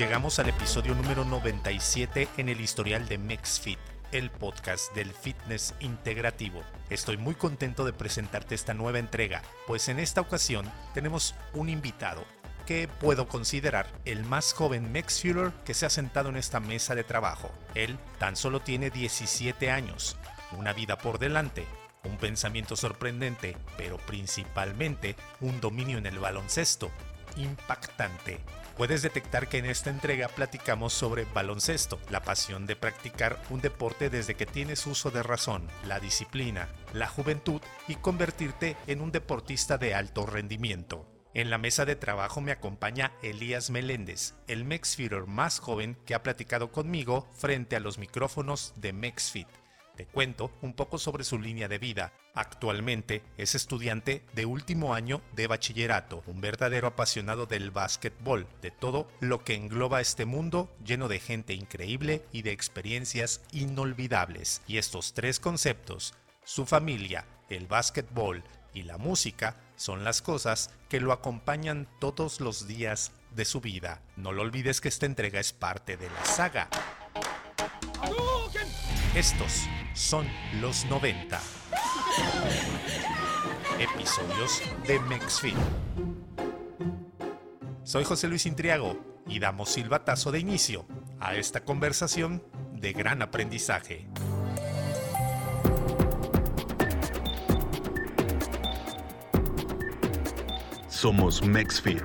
Llegamos al episodio número 97 en el historial de MexFit, el podcast del fitness integrativo. Estoy muy contento de presentarte esta nueva entrega, pues en esta ocasión tenemos un invitado que puedo considerar el más joven MexFueler que se ha sentado en esta mesa de trabajo. Él tan solo tiene 17 años, una vida por delante, un pensamiento sorprendente, pero principalmente un dominio en el baloncesto impactante. Puedes detectar que en esta entrega platicamos sobre baloncesto, la pasión de practicar un deporte desde que tienes uso de razón, la disciplina, la juventud y convertirte en un deportista de alto rendimiento. En la mesa de trabajo me acompaña Elías Meléndez, el Mexfitter más joven que ha platicado conmigo frente a los micrófonos de Mexfit. Te cuento un poco sobre su línea de vida. Actualmente es estudiante de último año de bachillerato, un verdadero apasionado del básquetbol, de todo lo que engloba este mundo lleno de gente increíble y de experiencias inolvidables. Y estos tres conceptos, su familia, el básquetbol y la música, son las cosas que lo acompañan todos los días de su vida. No lo olvides que esta entrega es parte de la saga. Estos son los 90 episodios de Mexfit. Soy José Luis Intriago y damos silbatazo de inicio a esta conversación de gran aprendizaje. Somos Mexfit.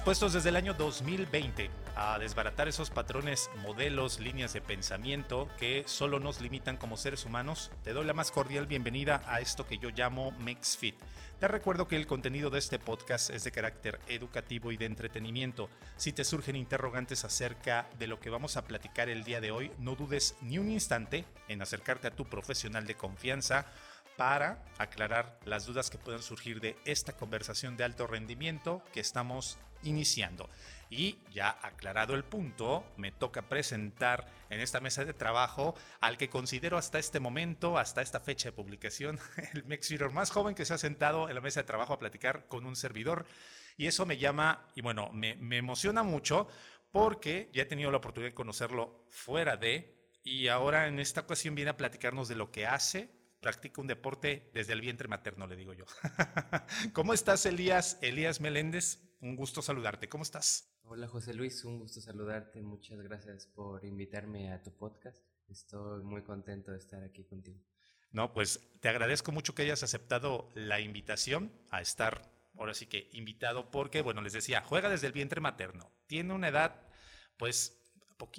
Dispuestos desde el año 2020 a desbaratar esos patrones, modelos, líneas de pensamiento que solo nos limitan como seres humanos, te doy la más cordial bienvenida a esto que yo llamo MexFit. Te recuerdo que el contenido de este podcast es de carácter educativo y de entretenimiento. Si te surgen interrogantes acerca de lo que vamos a platicar el día de hoy, no dudes ni un instante en acercarte a tu profesional de confianza para aclarar las dudas que puedan surgir de esta conversación de alto rendimiento que estamos iniciando. Y ya aclarado el punto, me toca presentar en esta mesa de trabajo al que considero hasta este momento, hasta esta fecha de publicación, el Mexfeeder más joven que se ha sentado en la mesa de trabajo a platicar con un servidor. Y eso me llama, y bueno, me, me emociona mucho porque ya he tenido la oportunidad de conocerlo fuera de, y ahora en esta ocasión viene a platicarnos de lo que hace, practica un deporte desde el vientre materno, le digo yo. ¿Cómo estás, Elías? Elías Meléndez, un gusto saludarte. ¿Cómo estás? Hola, José Luis, un gusto saludarte. Muchas gracias por invitarme a tu podcast. Estoy muy contento de estar aquí contigo. No, pues te agradezco mucho que hayas aceptado la invitación a estar, ahora sí que invitado, porque, bueno, les decía, juega desde el vientre materno. Tiene una edad, pues,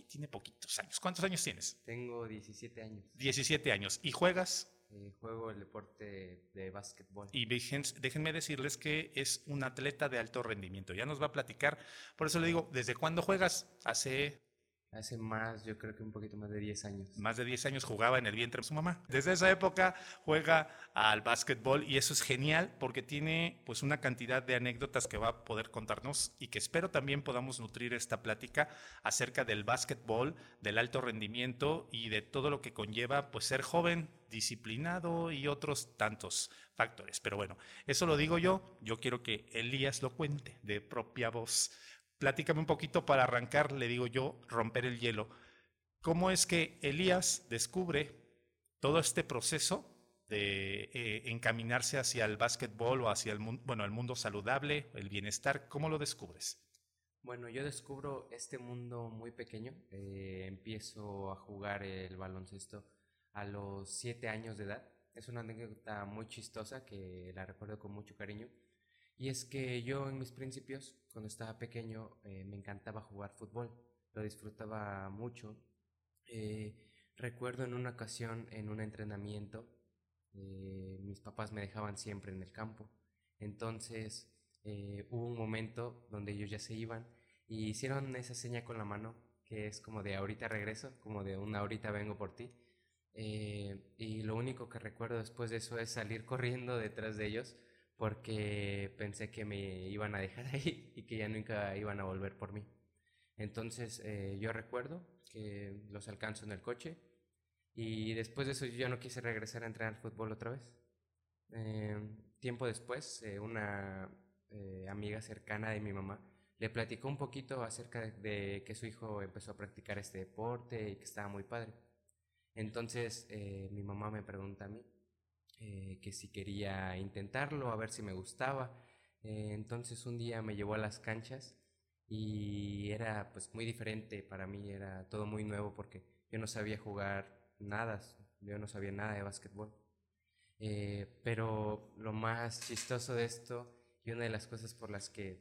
tiene poquitos años. ¿Cuántos años tienes? Tengo 17 años. 17 años. ¿Y juegas? Eh, juego el deporte de básquetbol. Y déjenme decirles que es un atleta de alto rendimiento. Ya nos va a platicar. Por eso le digo, ¿desde cuándo juegas? Hace Hace más, yo creo que un poquito más de 10 años. Más de 10 años jugaba en el vientre de su mamá. Desde esa época juega al básquetbol y eso es genial porque tiene pues una cantidad de anécdotas que va a poder contarnos y que espero también podamos nutrir esta plática acerca del básquetbol, del alto rendimiento y de todo lo que conlleva pues ser joven, disciplinado y otros tantos factores. Pero bueno, eso lo digo yo, yo quiero que Elías lo cuente de propia voz. Platícame un poquito para arrancar, le digo yo, romper el hielo. ¿Cómo es que Elías descubre todo este proceso de eh, encaminarse hacia el básquetbol o hacia el mundo, bueno, el mundo saludable, el bienestar? ¿Cómo lo descubres? Bueno, yo descubro este mundo muy pequeño. Eh, empiezo a jugar el baloncesto a los siete años de edad. Es una anécdota muy chistosa que la recuerdo con mucho cariño. Y es que yo en mis principios, cuando estaba pequeño, eh, me encantaba jugar fútbol, lo disfrutaba mucho. Eh, recuerdo en una ocasión, en un entrenamiento, eh, mis papás me dejaban siempre en el campo. Entonces hubo un momento donde ellos ya se iban y hicieron esa seña con la mano, que es como de ahorita regreso, como de una ahorita vengo por ti. y lo único que recuerdo después de eso es salir corriendo detrás de ellos porque pensé que me iban a dejar ahí y que ya nunca iban a volver por mí. Entonces eh, yo recuerdo que los alcanzo en el coche Y después de eso yo ya no quise regresar a entrenar fútbol otra vez. Em, tiempo después, eh, una eh, amiga cercana de mi mamá le platicó un poquito acerca de, que su hijo empezó a practicar este deporte y que estaba muy padre. Entonces eh, mi mamá me pregunta a mí que si quería intentarlo, a ver si me gustaba. entonces un día me llevó a las canchas y era pues muy diferente para mí, era todo muy nuevo porque yo no sabía jugar nada, yo no sabía nada de básquetbol. Eh, pero lo más chistoso de esto y una de las cosas por las que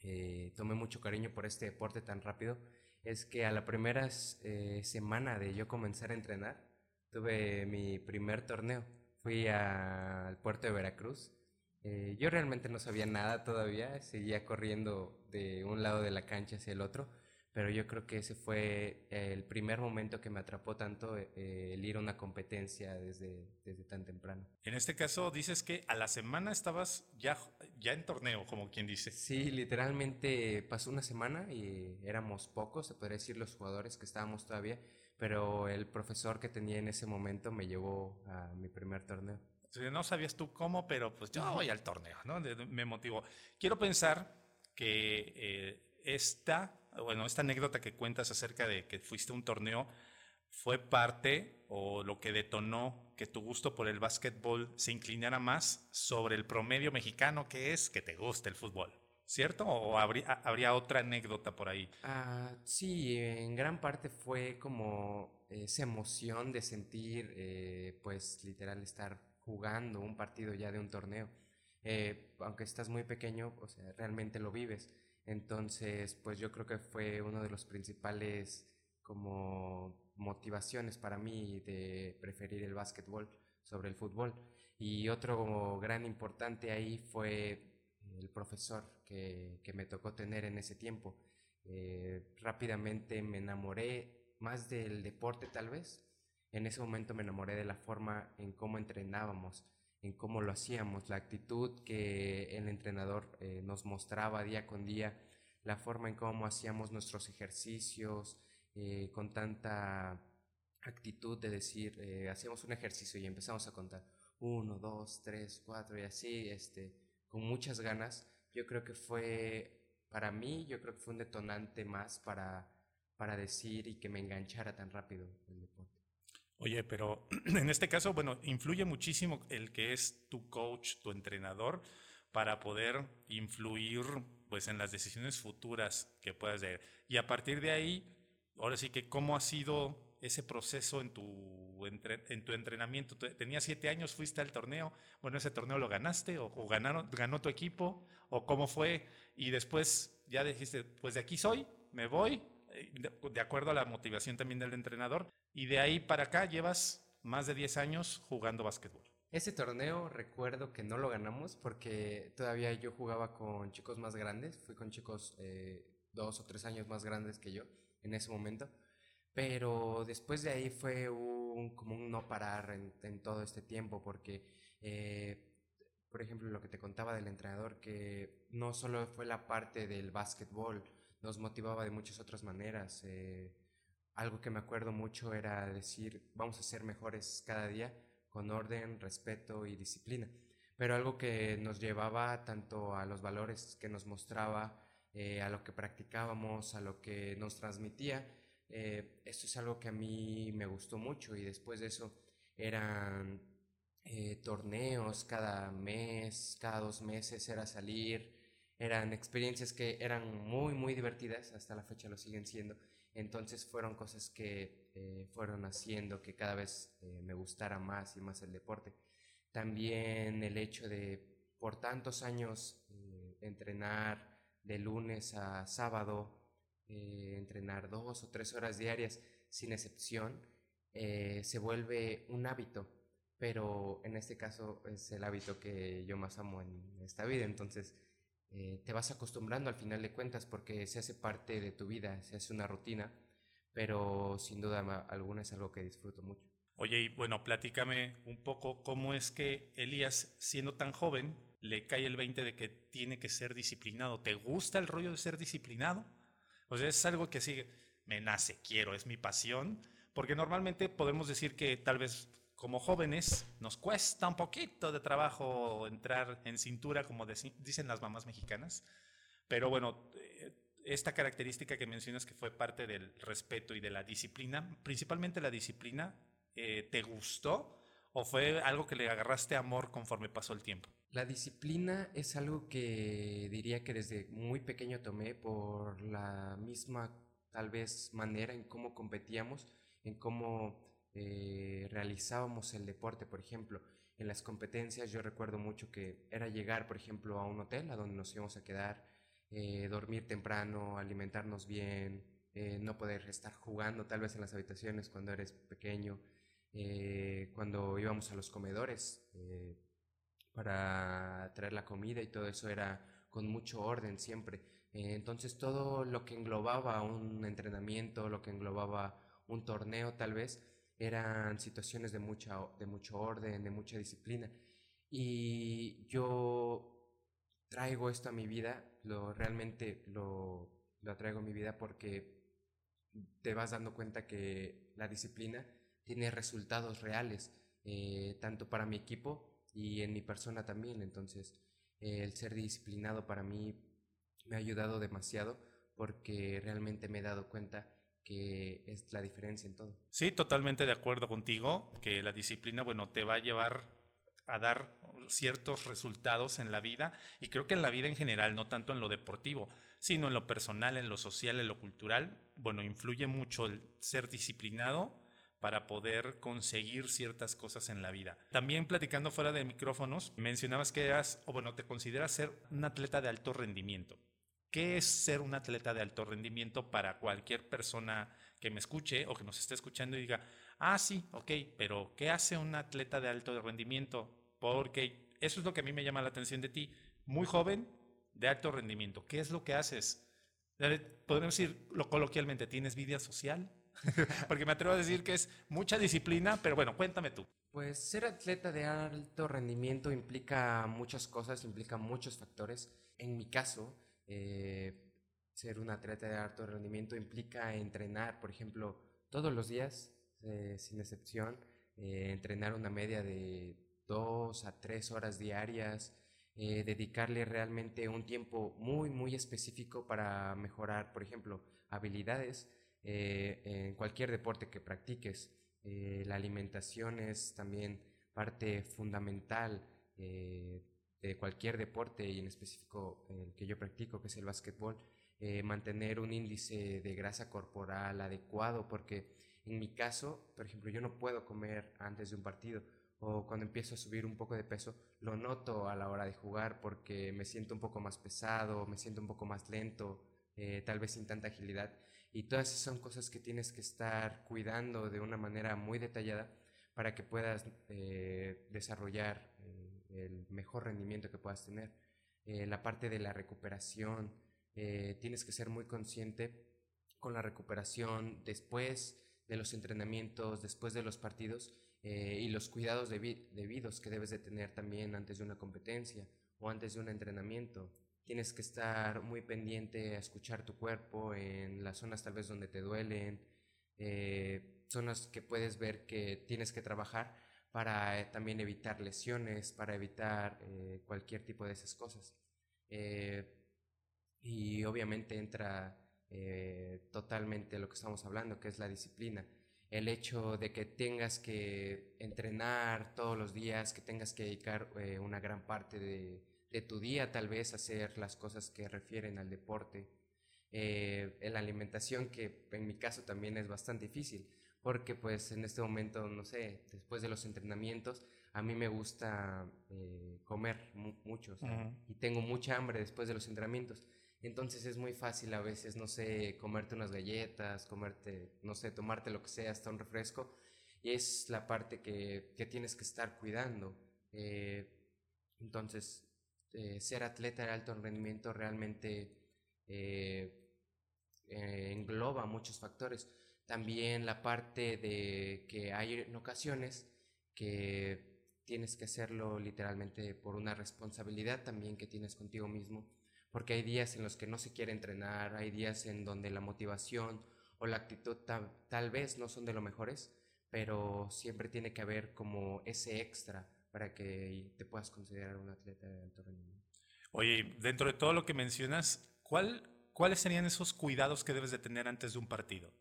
eh, tomé mucho cariño por este deporte tan rápido es que a la primera eh, semana de yo comenzar a entrenar tuve mi primer torneo. Fui al puerto de Veracruz. yo realmente no sabía nada todavía, seguía corriendo de un lado de la cancha hacia el otro, pero yo creo que ese fue el primer momento que me atrapó tanto eh, el ir a una competencia desde, desde tan temprano. En este caso dices que a la semana estabas ya, ya en torneo, como quien dice. Sí, literalmente pasó una semana y éramos pocos, se podría decir los jugadores que estábamos todavía, pero el profesor que tenía en ese momento me llevó a mi primer torneo. No sabías tú cómo, pero pues yo voy al torneo, ¿no? Me motivó. Quiero pensar que eh, esta bueno, esta anécdota que cuentas acerca de que fuiste a un torneo fue parte o lo que detonó que tu gusto por el básquetbol se inclinara más sobre el promedio mexicano que es que te guste el fútbol, ¿cierto? ¿O habría, otra anécdota por ahí? Ah, sí, en gran parte fue como esa emoción de sentir, eh, pues literal, estar jugando un partido ya de un torneo. Eh, aunque estás muy pequeño, o sea, realmente lo vives. Entonces, pues yo creo que fue uno de los principales como motivaciones para mí de preferir el básquetbol sobre el fútbol. Y otro gran importante ahí fue el profesor que, me tocó tener en ese tiempo. Eh, rápidamente me enamoré más del deporte tal vez. En ese momento me enamoré de la forma en cómo entrenábamos, en cómo lo hacíamos, la actitud que el entrenador eh, nos mostraba día con día, la forma en cómo hacíamos nuestros ejercicios, eh, con tanta actitud de decir, eh, hacíamos un ejercicio y empezamos a contar uno, dos, tres, cuatro y así, este, con muchas ganas, yo creo que fue, para mí, yo creo que fue un detonante más para, para decir y que me enganchara tan rápido. Oye, pero en este caso, bueno, influye muchísimo el que es tu coach, tu entrenador, para poder influir pues en las decisiones futuras que puedas hacer. Y a partir de ahí, ahora sí que cómo ha sido ese proceso en tu, en tu entrenamiento. Tenías siete años, fuiste al torneo, bueno, ese torneo lo ganaste o, ganaron, ganó tu equipo o cómo fue y después ya dijiste, pues de aquí soy, me voy, eh, de acuerdo a la motivación también del entrenador y de ahí para acá llevas más de 10 años jugando básquetbol. Ese torneo recuerdo que no lo ganamos porque todavía yo jugaba con chicos más grandes, fui con chicos eh, dos o tres años más grandes que yo en ese momento, pero después de ahí fue un, como un no parar en, todo este tiempo porque, eh, por ejemplo, lo que te contaba del entrenador, que no solo fue la parte del básquetbol, nos motivaba de muchas otras maneras. Eh, algo que me acuerdo mucho era decir, vamos a ser mejores cada día con orden, respeto y disciplina. Pero algo que nos llevaba tanto a los valores que nos mostraba, eh, a lo que practicábamos, a lo que nos transmitía. Eh, esto es algo que a mí me gustó mucho y después de eso eran eh, torneos cada mes, cada dos meses era salir, eran experiencias que eran muy, muy divertidas, hasta la fecha lo siguen siendo entonces fueron cosas que eh, fueron haciendo que cada vez me gustara más y más el deporte. También el hecho de por tantos años entrenar de lunes a sábado, entrenar dos o tres horas diarias sin excepción, se vuelve un hábito, pero en este caso es el hábito que yo más amo en esta vida. Entonces, eh, te vas acostumbrando al final de cuentas porque se hace parte de tu vida, se hace una rutina, pero sin duda alguna es algo que disfruto mucho. Oye, y bueno, platícame un poco cómo es que Elías, siendo tan joven, le cae el 20 de que tiene que ser disciplinado. ¿Te gusta el rollo de ser disciplinado? O sea, es algo que sí, me nace, quiero, es mi pasión, Porque normalmente podemos decir que tal vez como jóvenes nos cuesta un poquito de trabajo entrar en cintura, como dicen las mamás mexicanas. Pero bueno, eh, esta característica que mencionas que fue parte del respeto y de la disciplina, principalmente la disciplina, eh, ¿te gustó o fue algo que le agarraste amor conforme pasó el tiempo? La disciplina es algo que diría que desde muy pequeño tomé por la misma tal vez manera en cómo competíamos, en cómo eh, realizábamos el deporte, por ejemplo. En las competencias yo recuerdo mucho que era llegar, por ejemplo, a un hotel a donde nos íbamos a quedar, eh, dormir temprano, alimentarnos bien, eh, no poder estar jugando tal vez en las habitaciones cuando eres pequeño, cuando íbamos a los comedores para traer la comida y todo eso era con mucho orden siempre. entonces todo lo que englobaba un entrenamiento, lo que englobaba un torneo tal vez, eran situaciones de, mucha, de mucho orden, de mucha disciplina. Y yo traigo esto a mi vida, lo realmente lo, lo traigo a mi vida porque te vas dando cuenta que la disciplina tiene resultados reales, eh, tanto para mi equipo y en mi persona también. Entonces, el ser disciplinado para mí me ha ayudado demasiado porque realmente me he dado cuenta que es la diferencia en todo. Sí, totalmente de acuerdo contigo, que la disciplina, bueno, te va a llevar a dar ciertos resultados en la vida y creo que en la vida en general, no tanto en lo deportivo, sino en lo personal, en lo social, en lo cultural, bueno, influye mucho el ser disciplinado para poder conseguir ciertas cosas en la vida. También platicando fuera de micrófonos, mencionabas que eras, o bueno, te consideras ser un atleta de alto rendimiento. ¿Qué es ser un atleta de alto rendimiento para cualquier persona que me escuche o que nos esté escuchando y diga, ah, sí, ok, pero ¿qué hace un atleta de alto rendimiento? Porque eso es lo que a mí me llama la atención de ti. Muy joven, de alto rendimiento. ¿Qué es lo que haces? Podemos decirlo coloquialmente, ¿tienes vida social? Porque me atrevo a decir que es mucha disciplina, pero bueno, cuéntame tú. Pues ser atleta de alto rendimiento implica muchas cosas, implica muchos factores. En mi caso, eh, ser un atleta de alto rendimiento implica entrenar, por ejemplo, todos los días, eh, sin excepción, eh, entrenar una media de dos a tres horas diarias, dedicarle realmente un tiempo muy, muy específico para mejorar, por ejemplo, habilidades en cualquier deporte que practiques. la alimentación es también parte fundamental de cualquier deporte y en específico el que yo practico, que es el básquetbol, eh, mantener un índice de grasa corporal adecuado, porque en mi caso, por ejemplo, yo no puedo comer antes de un partido o cuando empiezo a subir un poco de peso, lo noto a la hora de jugar porque me siento un poco más pesado, me siento un poco más lento, eh, tal vez sin tanta agilidad. Y todas esas son cosas que tienes que estar cuidando de una manera muy detallada para que puedas eh, desarrollar el mejor rendimiento que puedas tener. Eh, la parte de la recuperación, eh, tienes que ser muy consciente con la recuperación después de los entrenamientos, después de los partidos eh, y los cuidados debidos que debes de tener también antes de una competencia o antes de un entrenamiento. Tienes que estar muy pendiente a escuchar tu cuerpo en las zonas tal vez donde te duelen, zonas que puedes ver que tienes que trabajar para eh, también evitar lesiones, para evitar eh, cualquier tipo de esas cosas. Eh, y obviamente entra totalmente lo que estamos hablando, que es la disciplina. El hecho de que tengas que entrenar todos los días, que tengas que dedicar una gran parte de, de, tu día tal vez hacer las cosas que refieren al deporte. en la alimentación, que en mi caso también es bastante difícil porque pues en este momento, no sé, después de los entrenamientos, a mí me gusta eh, comer mucho y tengo mucha hambre después de los entrenamientos. Entonces es muy fácil a veces, no sé, comerte unas galletas, comerte, no sé, tomarte lo que sea, hasta un refresco. Y es la parte que, que tienes que estar cuidando. Eh, entonces, eh, ser atleta de alto rendimiento realmente engloba muchos factores. También la parte de que hay en ocasiones que tienes que hacerlo literalmente por una responsabilidad también que tienes contigo mismo, porque hay días en los que no se quiere entrenar, hay días en donde la motivación o la actitud tal vez no son de lo mejores, pero siempre tiene que haber como ese extra para que te puedas considerar un atleta de alto rendimiento. Oye, dentro de todo lo que mencionas, ¿cuál, ¿cuáles serían esos cuidados que debes de tener antes de un partido?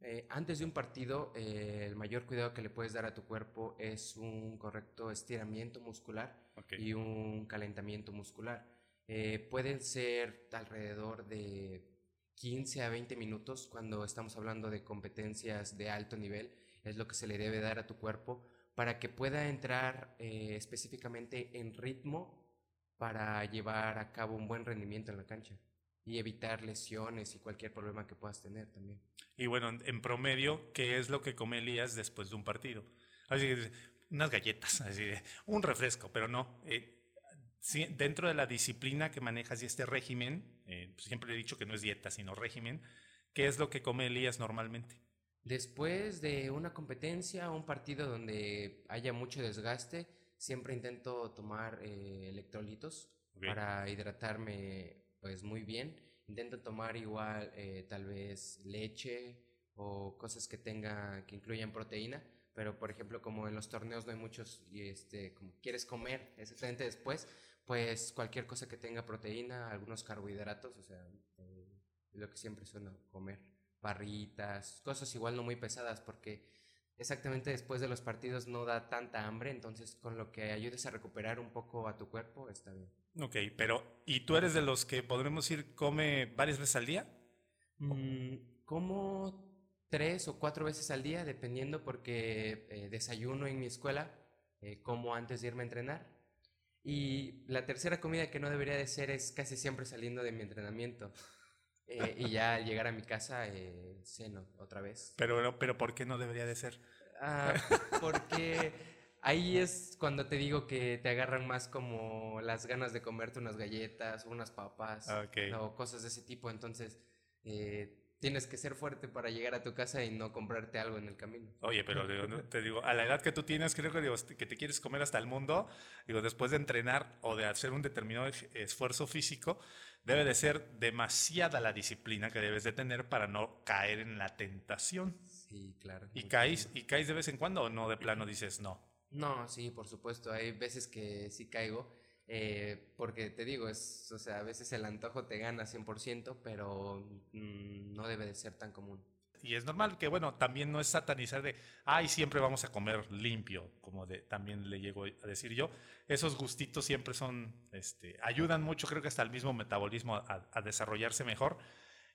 Eh, antes de un partido, eh, el mayor cuidado que le puedes dar a tu cuerpo es un correcto estiramiento muscular y un calentamiento muscular. Eh, pueden ser alrededor de 15 a 20 minutos cuando estamos hablando de competencias de alto nivel, es lo que se le debe dar a tu cuerpo para que pueda entrar específicamente en ritmo para llevar a cabo un buen rendimiento en la cancha y evitar lesiones y cualquier problema que puedas tener también. Y bueno, en promedio, ¿qué es lo que come Elías después de un partido? Así unas galletas, así un refresco, pero no. Eh, dentro de la disciplina que manejas y este régimen, eh, pues siempre he dicho que no es dieta, sino régimen, ¿qué es lo que come Elías normalmente? Después de una competencia o un partido donde haya mucho desgaste, siempre intento tomar eh, electrolitos para hidratarme pues muy bien. Intento tomar igual eh, tal vez leche o cosas que tenga, que incluyan proteína, pero por ejemplo como en los torneos no hay muchos y este, como quieres comer exactamente después, pues cualquier cosa que tenga proteína, algunos carbohidratos, o sea, eh, lo que siempre suelo comer, barritas, cosas igual no muy pesadas porque exactamente después de los partidos no da tanta hambre, entonces con lo que ayudes a recuperar un poco a tu cuerpo está bien. Ok, pero ¿y tú eres de los que podremos ir come varias veces al día? Mm, como tres o cuatro veces al día, dependiendo porque eh, desayuno en mi escuela, eh, como antes de irme a entrenar. Y la tercera comida que no debería de ser es casi siempre saliendo de mi entrenamiento. Eh, y ya al llegar a mi casa, eh, ceno otra vez. Pero, pero ¿por qué no debería de ser? Ah, porque ahí es cuando te digo que te agarran más como las ganas de comerte unas galletas, unas papas ah, o cosas de ese tipo. Entonces, eh, tienes que ser fuerte para llegar a tu casa y no comprarte algo en el camino. Oye, pero te digo, a la edad que tú tienes, creo que, digo, que te quieres comer hasta el mundo, digo, después de entrenar o de hacer un determinado esfuerzo físico, debe de ser demasiada la disciplina que debes de tener para no caer en la tentación. Sí, claro. ¿Y caes, ¿Y caes de vez en cuando o no de plano dices no? No, sí, por supuesto. Hay veces que sí caigo eh, porque te digo, es, o sea, a veces el antojo te gana 100%, pero mm, no debe de ser tan común. Y es normal que, bueno, también no es satanizar de, ay, siempre vamos a comer limpio, como de, también le llego a decir yo. Esos gustitos siempre son, este, ayudan mucho, creo que hasta el mismo metabolismo a, a desarrollarse mejor.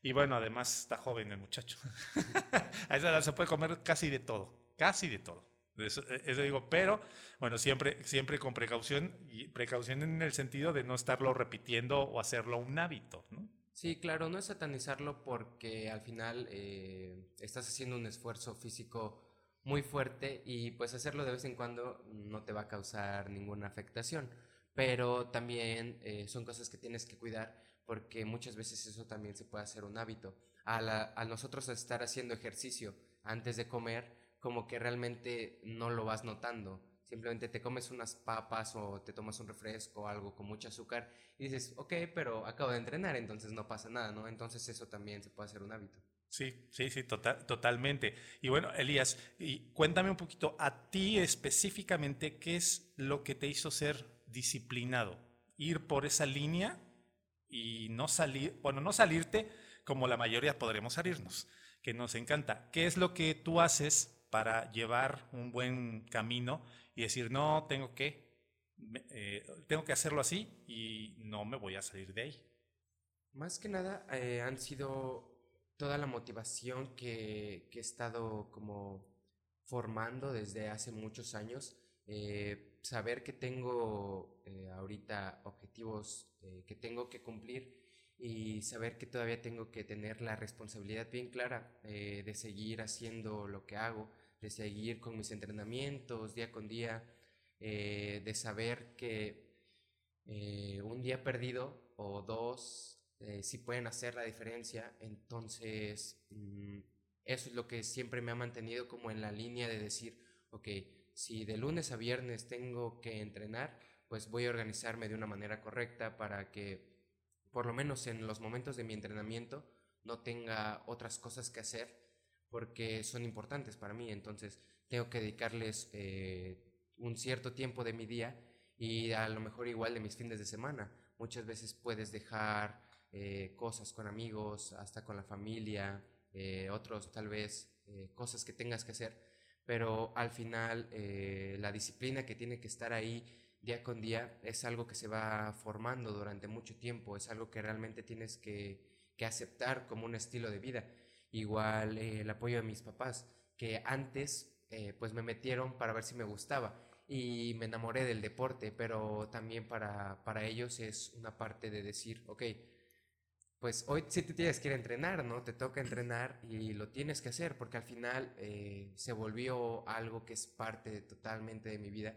Y bueno, además está joven el muchacho. a esa edad se puede comer casi de todo, casi de todo. Eso, digo, pero bueno, siempre, siempre con precaución y precaución en el sentido de no estarlo repitiendo o hacerlo un hábito. Sí, claro, no es satanizarlo porque al final eh, estás haciendo un esfuerzo físico muy fuerte y pues hacerlo de vez en cuando no te va a causar ninguna afectación, pero también eh, son cosas que tienes que cuidar porque muchas veces eso también se puede hacer un hábito. a nosotros estar haciendo ejercicio antes de comer, como que realmente no lo vas notando. Simplemente te comes unas papas o te tomas un refresco o algo con mucho azúcar y dices, ok, pero acabo de entrenar, entonces no pasa nada, ¿no? Entonces eso también se puede hacer un hábito. Sí, sí, sí, total, totalmente. Y bueno, Elías, y cuéntame un poquito, a ti específicamente, ¿qué es lo que te hizo ser disciplinado? Ir por esa línea y no salir, bueno, no salirte como la mayoría podremos salirnos, que nos encanta. ¿Qué es lo que tú haces para llevar un buen camino y decir, no, tengo que, eh, tengo que hacerlo así y no me voy a salir de ahí. Más que nada eh, han sido toda la motivación que, he estado como formando desde hace muchos años. Eh, saber que tengo ahorita objetivos que tengo que cumplir y saber que todavía tengo que tener la responsabilidad bien clara de seguir haciendo lo que hago, de seguir con mis entrenamientos día con día, eh, de saber que eh, un día perdido o dos eh, sí pueden hacer la diferencia. Entonces, mm, eso es lo que siempre me ha mantenido como en la línea de decir, ok, si de lunes a viernes tengo que entrenar, pues voy a organizarme de una manera correcta para que, por lo menos en los momentos de mi entrenamiento, no tenga otras cosas que hacer porque son importantes para mí. Entonces tengo que dedicarles eh, un cierto tiempo de mi día y a lo mejor igual de mis fines de semana. Muchas veces puedes dejar eh, cosas con amigos, hasta con la familia, eh, otros tal vez cosas que tengas que hacer, pero al final la disciplina que tiene que estar ahí día con día es algo que se va formando durante mucho tiempo, es algo que realmente tienes que, que aceptar como un estilo de vida. Igual el apoyo de mis papás, que antes eh, pues me metieron para ver si me gustaba y me enamoré del deporte, pero también para, para ellos es una parte de decir, ok, pues hoy sí te tienes que ir a entrenar, ¿no? Te toca entrenar y lo tienes que hacer porque al final eh, se volvió algo que es parte totalmente de mi vida.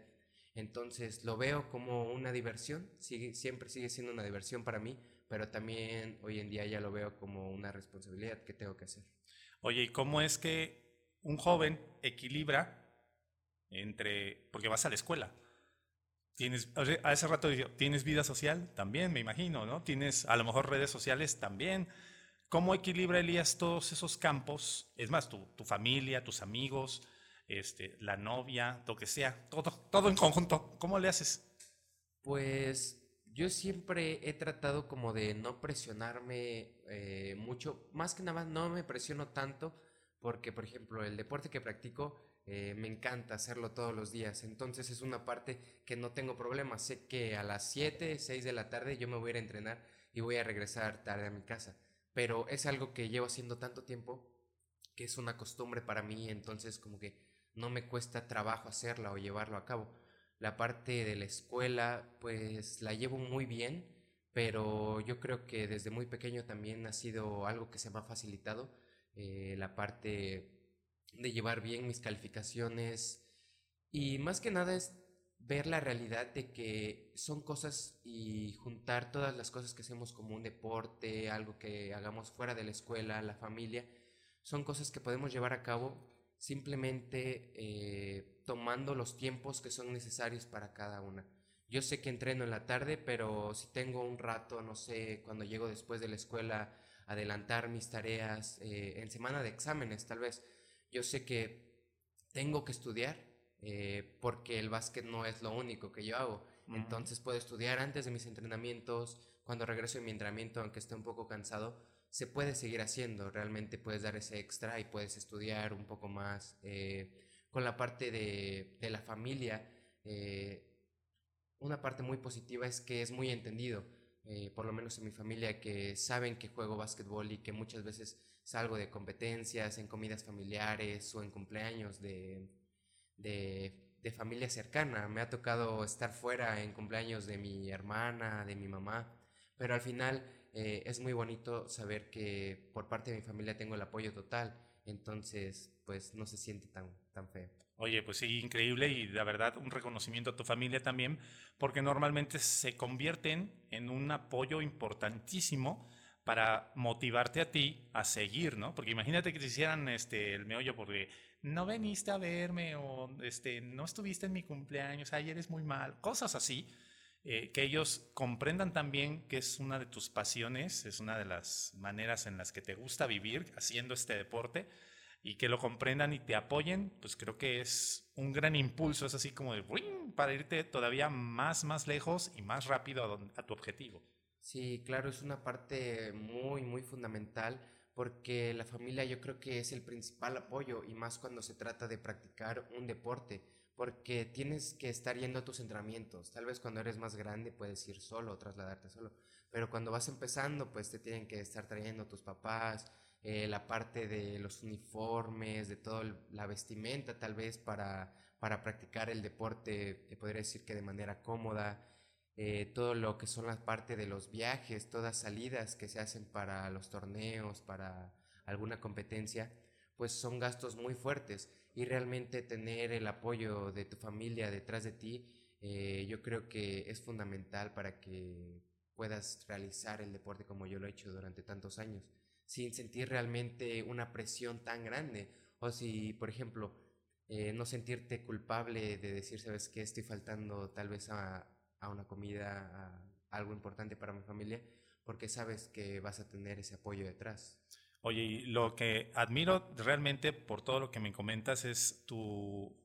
Entonces lo veo como una diversión, siempre sigue siendo una diversión para mí, pero también hoy en día ya lo veo como una responsabilidad que tengo que hacer. Oye, ¿y cómo es que un joven equilibra entre, porque vas a la escuela. Tienes, a ese rato tienes vida social también, me imagino, ¿no? Tienes a lo mejor redes sociales también. ¿Cómo equilibra Elías todos esos campos? Es más, tu familia, tus amigos, este, la novia, lo que sea, todo, todo en conjunto. ¿Cómo le haces? Pues yo siempre he tratado como de no presionarme eh, mucho, más que nada no me presiono tanto porque, por ejemplo, el deporte que practico eh, me encanta hacerlo todos los días, entonces es una parte que no tengo problema, sé que a las 7, 6 de la tarde yo me voy a ir a entrenar y voy a regresar tarde a mi casa, pero es algo que llevo haciendo tanto tiempo que es una costumbre para mí, entonces como que no me cuesta trabajo hacerla o llevarlo a cabo. La parte de la escuela, pues la llevo muy bien, pero yo creo que desde muy pequeño también ha sido algo que se me ha facilitado eh, la parte de llevar bien mis calificaciones y más que nada es ver la realidad de que son cosas y juntar todas las cosas que hacemos como un deporte, algo que hagamos fuera de la escuela, la familia, son cosas que podemos llevar a cabo simplemente eh, tomando los tiempos que son necesarios para cada una. Yo sé que entreno en la tarde, pero si tengo un rato, no sé, cuando llego después de la escuela, adelantar mis tareas eh, en semana de exámenes, tal vez. Yo sé que tengo que estudiar eh, porque el básquet no es lo único que yo hago. Entonces puedo estudiar antes de mis entrenamientos, cuando regreso de mi entrenamiento, aunque esté un poco cansado, se puede seguir haciendo. Realmente puedes dar ese extra y puedes estudiar un poco más. Eh, con la parte de, de la familia, una parte muy positiva es que es muy entendido eh, por lo menos en mi familia, que saben que juego básquetbol y que muchas veces salgo de competencias, en comidas familiares o en cumpleaños de, de, familia cercana. Me ha tocado estar fuera en cumpleaños de mi hermana, de mi mamá, pero al final eh, es muy bonito saber que por parte de mi familia tengo el apoyo total, entonces pues no se siente tan, tan feo. Oye, pues sí, increíble y la verdad un reconocimiento a tu familia también, porque normalmente se convierten en un apoyo importantísimo para motivarte a ti a seguir, ¿no? Porque imagínate que te hicieran este, el meollo porque no veniste a verme o este, no estuviste en mi cumpleaños, ayer eres muy mal, cosas así, eh, que ellos comprendan también que es una de tus pasiones, es una de las maneras en las que te gusta vivir haciendo este deporte y que lo comprendan y te apoyen, pues creo que es un gran impulso, es así como de para irte todavía más, más lejos y más rápido a tu objetivo. Sí, claro, es una parte muy, muy fundamental porque la familia yo creo que es el principal apoyo y más cuando se trata de practicar un deporte, porque tienes que estar yendo a tus entrenamientos. Tal vez cuando eres más grande puedes ir solo, trasladarte solo, pero cuando vas empezando pues te tienen que estar trayendo tus papás, eh, la parte de los uniformes, de toda la vestimenta tal vez para, para practicar el deporte, te podría decir que de manera cómoda, eh, todo lo que son la parte de los viajes, todas salidas que se hacen para los torneos, para alguna competencia, pues son gastos muy fuertes y realmente tener el apoyo de tu familia detrás de ti, eh, yo creo que es fundamental para que puedas realizar el deporte como yo lo he hecho durante tantos años sin sentir realmente una presión tan grande. O si, por ejemplo, eh, no sentirte culpable de decir, sabes que estoy faltando tal vez a, a una comida, algo importante para mi familia, porque sabes que vas a tener ese apoyo detrás. Oye, y lo que admiro realmente por todo lo que me comentas es tu,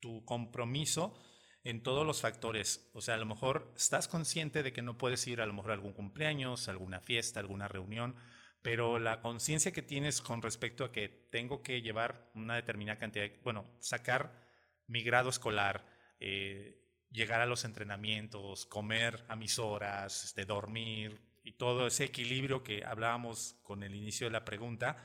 tu compromiso en todos los factores. O sea, a lo mejor estás consciente de que no puedes ir a lo mejor a algún cumpleaños, alguna fiesta, alguna reunión, pero la conciencia que tienes con respecto a que tengo que llevar una determinada cantidad, bueno, sacar mi grado escolar, eh, llegar a los entrenamientos, comer a mis horas, este, dormir y todo ese equilibrio que hablábamos con el inicio de la pregunta,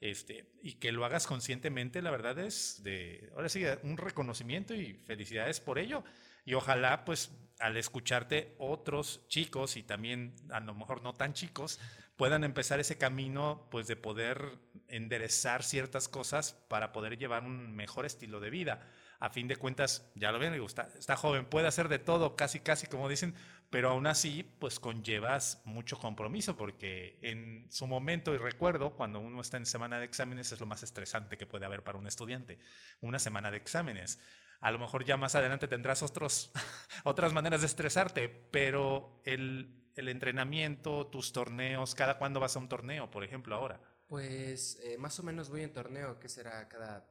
este, y que lo hagas conscientemente, la verdad es de, ahora sí, un reconocimiento y felicidades por ello. Y ojalá, pues, al escucharte otros chicos y también a lo mejor no tan chicos, puedan empezar ese camino, pues, de poder enderezar ciertas cosas para poder llevar un mejor estilo de vida a fin de cuentas, ya lo ven, está, está joven, puede hacer de todo, casi, casi como dicen, pero aún así, pues conllevas mucho compromiso, porque en su momento, y recuerdo, cuando uno está en semana de exámenes, es lo más estresante que puede haber para un estudiante, una semana de exámenes. A lo mejor ya más adelante tendrás otros, otras maneras de estresarte, pero el, el entrenamiento, tus torneos, ¿cada cuándo vas a un torneo, por ejemplo, ahora? Pues eh, más o menos voy en torneo, que será cada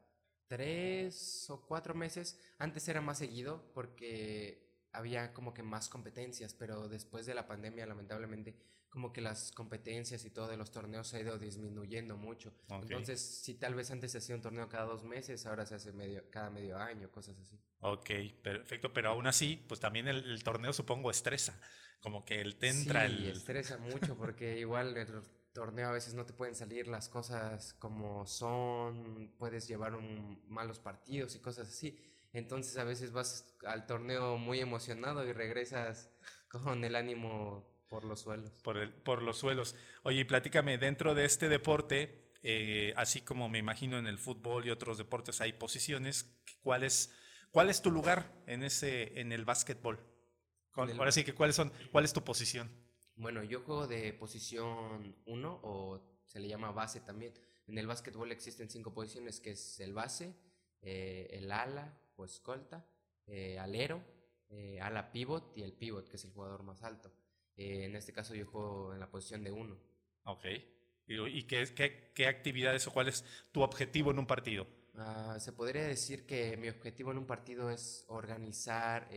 tres o cuatro meses. Antes era más seguido porque había como que más competencias, pero después de la pandemia, lamentablemente, como que las competencias y todo de los torneos se ha ido disminuyendo mucho. Entonces, si tal vez antes se hacía un torneo cada dos meses, ahora se hace medio, cada medio año, cosas así. Ok, perfecto, pero aún así, pues también el, torneo supongo estresa, como que el te entra sí, estresa mucho porque igual torneo a veces no te pueden salir las cosas como son, puedes llevar un, malos partidos y cosas así. Entonces a veces vas al torneo muy emocionado y regresas con el ánimo por los suelos. Por, el, por los suelos. Oye, platícame, dentro de este deporte, eh, así como me imagino en el fútbol y otros deportes hay posiciones, ¿cuál es, cuál es tu lugar en, ese, en el básquetbol? Ahora sí que, ¿cuáles son, ¿cuál es tu posición? Bueno, yo juego de posición 1 o se le llama base también. En el básquetbol existen cinco posiciones que es el base, eh, el ala o escolta, eh, alero, eh, ala pivot y el pivot que es el jugador más alto. en este caso yo juego en la posición de 1. Ok. ¿Y, qué, qué, qué, actividades o cuál es tu objetivo en un partido? Ah, se podría decir que mi objetivo en un partido es organizar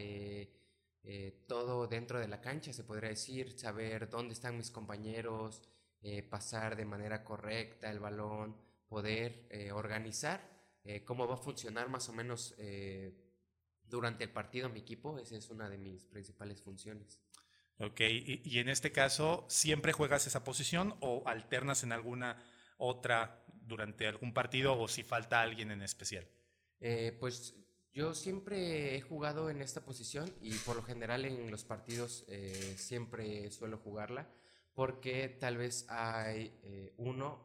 eh, todo dentro de la cancha, se podría decir, saber dónde están mis compañeros, eh, pasar de manera correcta el balón, poder eh, cómo va a funcionar más o menos durante el partido mi equipo, esa es una de mis principales funciones. Ok, y, y, en este caso, ¿siempre juegas esa posición o alternas en alguna otra durante algún partido o si falta alguien en especial? pues yo siempre he jugado en esta posición y por lo general en los partidos eh, siempre suelo jugarla porque tal vez hay eh, uno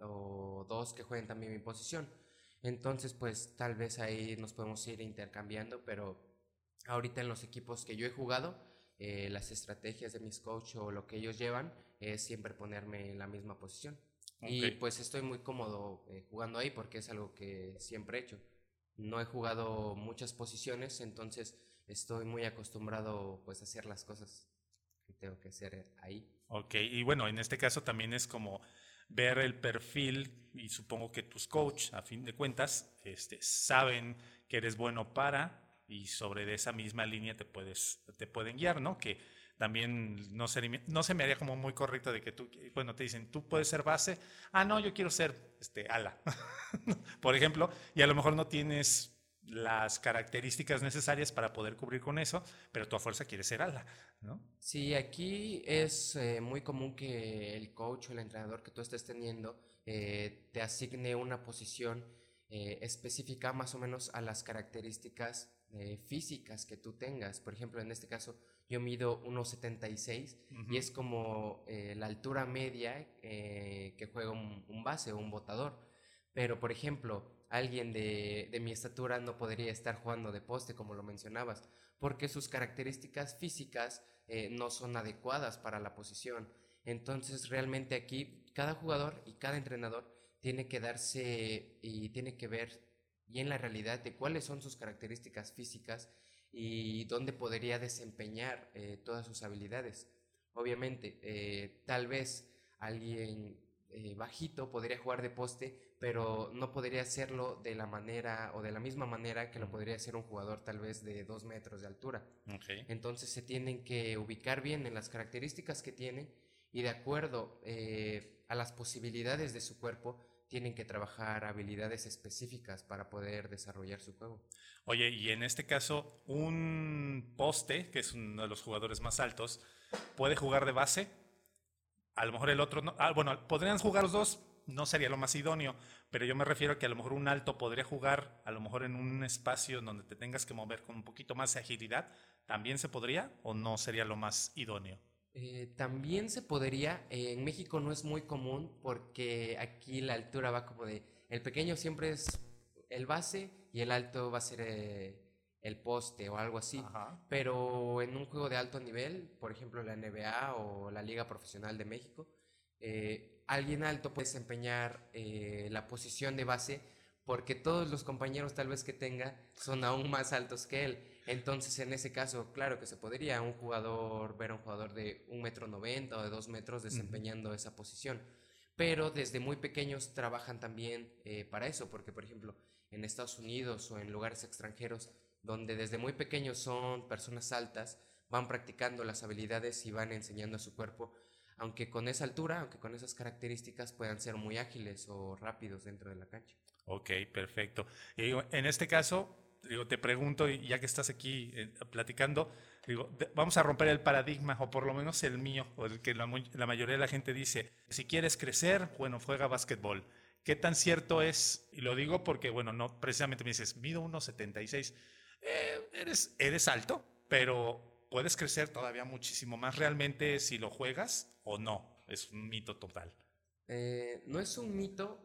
o dos que jueguen también mi posición. Entonces, pues tal vez ahí nos podemos ir intercambiando, pero ahorita en los equipos que yo he jugado, eh, las estrategias de mis coaches o lo que ellos llevan es siempre ponerme en la misma posición. Y pues estoy muy cómodo jugando ahí porque es algo que siempre he hecho no he jugado muchas posiciones, entonces estoy muy acostumbrado pues a hacer las cosas que tengo que hacer ahí. Ok, y bueno, en este caso también es como ver el perfil y supongo que tus coach, a fin de cuentas, este, saben que eres bueno para y sobre esa misma línea te, puedes, te pueden guiar, ¿no? Que también no, no se me haría como muy correcto de que tú, bueno, te dicen, tú puedes ser base, ah, no, yo quiero ser este, ala, por ejemplo, y a lo mejor no tienes las características necesarias para poder cubrir con eso, pero tu a fuerza quiere ser ala, ¿no? Sí, aquí es eh, muy común que el coach o el entrenador que tú estés teniendo eh, te asigne una posición eh, específica más o menos a las características físicas que tú tengas. Por ejemplo, en este caso, yo mido 1,76 y es como la altura media que juega un, base o un botador. Pero, por ejemplo, alguien de, mi estatura no podría estar jugando de poste, como lo mencionabas, porque sus características físicas eh, no son adecuadas para la posición. Entonces, realmente aquí, cada jugador y cada entrenador tiene que darse y tiene que ver bien la realidad de cuáles son sus características físicas y dónde podría desempeñar eh, todas sus habilidades. Obviamente, eh, tal vez alguien eh, bajito podría jugar de poste, pero no podría hacerlo de la manera o de la misma manera que lo podría hacer un jugador tal vez de dos metros de altura. Entonces se tienen que ubicar bien en las características que tienen y de acuerdo eh, a las posibilidades de su cuerpo, tienen que trabajar habilidades específicas para poder desarrollar su juego. Oye, y en este caso, un poste, que es uno de los jugadores más altos, puede jugar de base. A lo mejor el otro no. Ah, bueno, podrían jugar los dos, no sería lo más idóneo, pero yo me refiero a que a lo mejor un alto podría jugar, a lo mejor en un espacio donde te tengas que mover con un poquito más de agilidad. ¿También se podría o no sería lo más idóneo? Eh, también se podría, en México no es muy común porque aquí la altura va como de, el pequeño siempre es el base y el alto va a ser eh, el poste o algo así. Pero en un juego de alto nivel, por ejemplo la NBA o la Liga Profesional de México, eh, alguien alto puede desempeñar la posición de base porque todos los compañeros tal vez que tenga son aún más altos que él. Entonces, en ese caso, claro que se podría un jugador ver a un jugador de un metro noventa o de dos metros desempeñando esa posición. Pero desde muy pequeños trabajan también eh, para eso, porque por ejemplo, en Estados Unidos o en lugares extranjeros, donde desde muy pequeños son personas altas, van practicando las habilidades y van enseñando a su cuerpo, aunque con esa altura, aunque con esas características puedan ser muy ágiles o rápidos dentro de la cancha. Ok, perfecto. Y en este caso, digo, te pregunto, ya que estás aquí eh, platicando, digo, vamos a romper el paradigma, o por lo menos el mío, o el que la, mayoría de la gente dice, si quieres crecer, bueno, juega básquetbol. ¿Qué tan cierto es? Y lo digo porque, bueno, no, precisamente me dices, mido 1,76. Eh, eres, eres alto, pero puedes crecer todavía muchísimo más realmente si lo juegas o no. Es un mito total. Eh, no es un mito,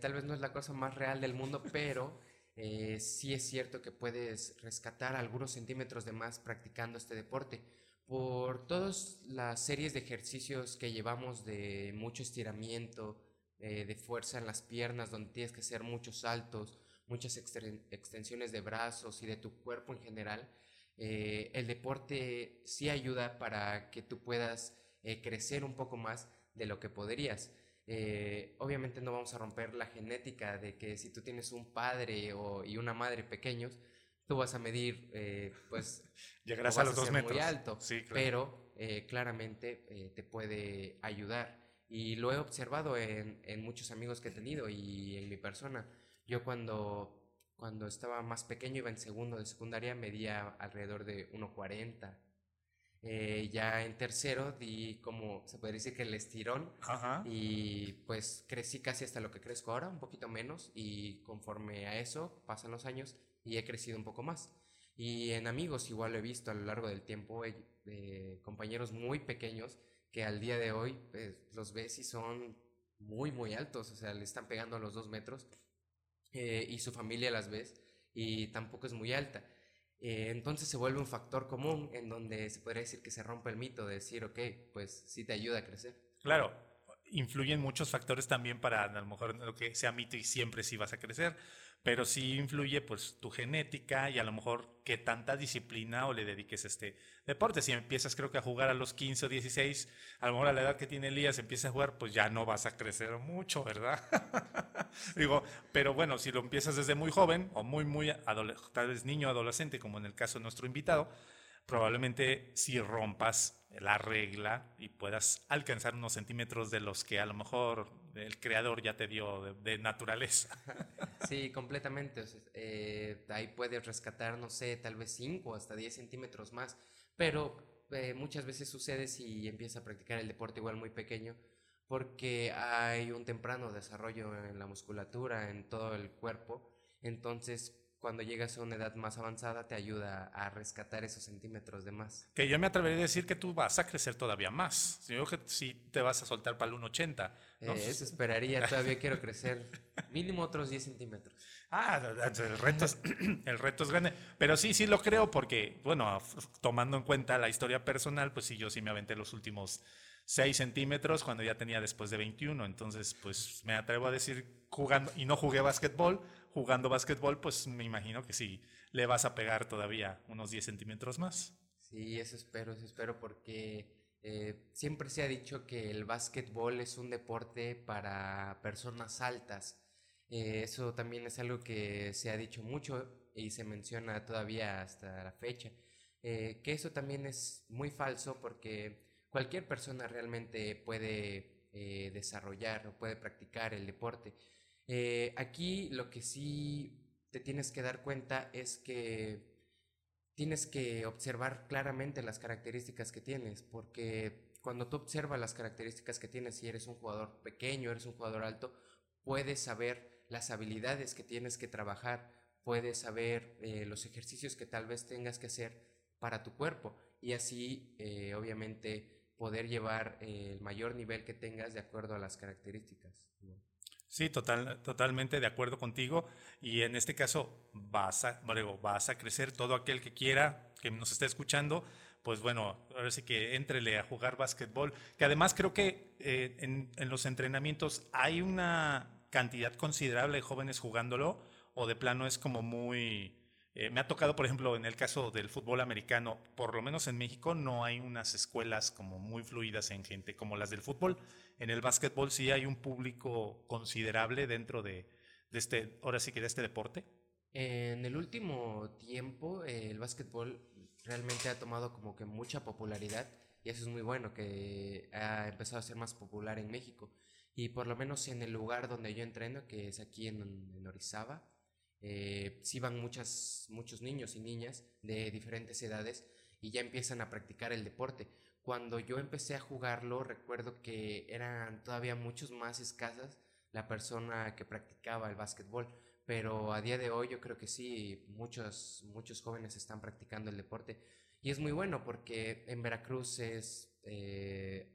tal vez no es la cosa más real del mundo, pero eh, sí es cierto que puedes rescatar algunos centímetros de más practicando este deporte. Por todas las series de ejercicios que llevamos de mucho estiramiento, eh, de fuerza en las piernas, donde tienes que hacer muchos saltos, muchas extensiones de brazos y de tu cuerpo en general, eh, el deporte sí ayuda para que tú puedas crecer un poco más de lo que podrías. Eh, obviamente no vamos a romper la genética de que si tú tienes un padre o, y una madre pequeños, tú vas a medir, eh, pues... Llegarás a los dos metros. Muy alto, pero eh, claramente te puede ayudar. Y lo he observado en, en, muchos amigos que he tenido y en mi persona. Yo cuando, cuando estaba más pequeño, iba en segundo de secundaria, medía alrededor de 1,40 eh, ya en tercero di como, se puede decir que el estirón. Y pues crecí casi hasta lo que crezco ahora, un poquito menos. Y conforme a eso pasan los años y he crecido un poco más. Y en amigos igual lo he visto a lo largo del tiempo, eh, compañeros muy pequeños que al día de hoy pues, los ves y son muy, muy altos. O sea, le están pegando a los dos metros. Eh, y su familia las ves y tampoco es muy alta. Eh, entonces se vuelve un factor común en donde se podría decir que se rompe el mito de decir, ok, pues sí te ayuda a crecer. Claro, influyen muchos factores también para a lo mejor lo que sea mito y siempre sí vas a crecer pero sí influye pues tu genética y a lo mejor qué tanta disciplina o le dediques a este deporte. Si empiezas creo que a jugar a los 15 o 16, a lo mejor a la edad que tiene Elías empieza a jugar, pues ya no vas a crecer mucho, ¿verdad? Digo, pero bueno, si lo empiezas desde muy joven o muy, muy, tal vez niño, adolescente, como en el caso de nuestro invitado, probablemente si rompas la regla y puedas alcanzar unos centímetros de los que a lo mejor el creador ya te dio de, naturaleza. Sí, completamente. Eh, ahí puedes rescatar, no sé, tal vez 5 hasta 10 centímetros más, pero eh, muchas veces sucede si empiezas a practicar el deporte igual muy pequeño, porque hay un temprano desarrollo en la musculatura, en todo el cuerpo, entonces cuando llegas a una edad más avanzada te ayuda a rescatar esos centímetros de más. Que yo me atrevería a decir que tú vas a crecer todavía más. Yo que sí te vas a soltar para el 1,80. ¿no? Eh, eso esperaría, todavía quiero crecer mínimo otros 10 centímetros. Ah, el reto, es, el reto es grande. Pero sí, sí lo creo porque, bueno, tomando en cuenta la historia personal, pues sí, yo sí me aventé los últimos 6 centímetros cuando ya tenía después de 21. Entonces, pues me atrevo a decir jugando, y no jugué básquetbol, jugando básquetbol, pues me imagino que sí le vas a pegar todavía unos 10 centímetros más. Sí, eso espero, eso espero porque Eh, siempre se ha dicho que el básquetbol es un deporte para personas altas. Eh, eso también es algo que se ha dicho mucho y se menciona todavía hasta la fecha. Eh, que eso también es muy falso porque cualquier persona realmente puede desarrollar o puede practicar el deporte. Aquí lo que sí te tienes que dar cuenta es que tienes que observar claramente las características que tienes, porque cuando tú observas las características que tienes, si eres un jugador pequeño, eres un jugador alto, puedes saber las habilidades que tienes que trabajar, puedes saber eh, los ejercicios que tal vez tengas que hacer para tu cuerpo y así, eh, obviamente, poder llevar el mayor nivel que tengas de acuerdo a las características. Sí, total, totalmente de acuerdo contigo. Y en este caso vas a, vas a crecer todo aquel que quiera, que nos esté escuchando, pues bueno, ahora sí que entrele a jugar básquetbol. Que además creo que eh, en, en, los entrenamientos hay una cantidad considerable de jóvenes jugándolo, o de plano es como muy eh, me ha tocado, por ejemplo, en el caso del fútbol americano, por lo menos en México no hay unas escuelas como muy fluidas en gente como las del fútbol. En el básquetbol sí hay un público considerable dentro de, este, ahora sí que de este deporte. En el último tiempo, el básquetbol realmente ha tomado como que mucha popularidad y eso es muy bueno, que ha empezado a ser más popular en México. Y por lo menos en el lugar donde yo entreno, que es aquí en Orizaba, eh, sí van muchas, muchos niños y niñas de diferentes edades y ya empiezan a practicar el deporte. Cuando yo empecé a jugarlo, recuerdo que eran todavía muchos más escasas la persona que practicaba el básquetbol, pero a día de hoy yo creo que sí, muchos, muchos jóvenes están practicando el deporte y es muy bueno porque en Veracruz es eh,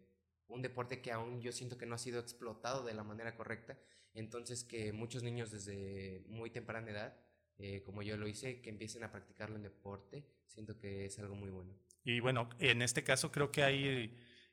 un deporte que aún yo siento que no ha sido explotado de la manera correcta entonces, que muchos niños desde muy temprana edad, eh, como yo lo hice, que empiecen a practicarlo en deporte, siento que es algo muy bueno. Y bueno, en este caso creo que hay,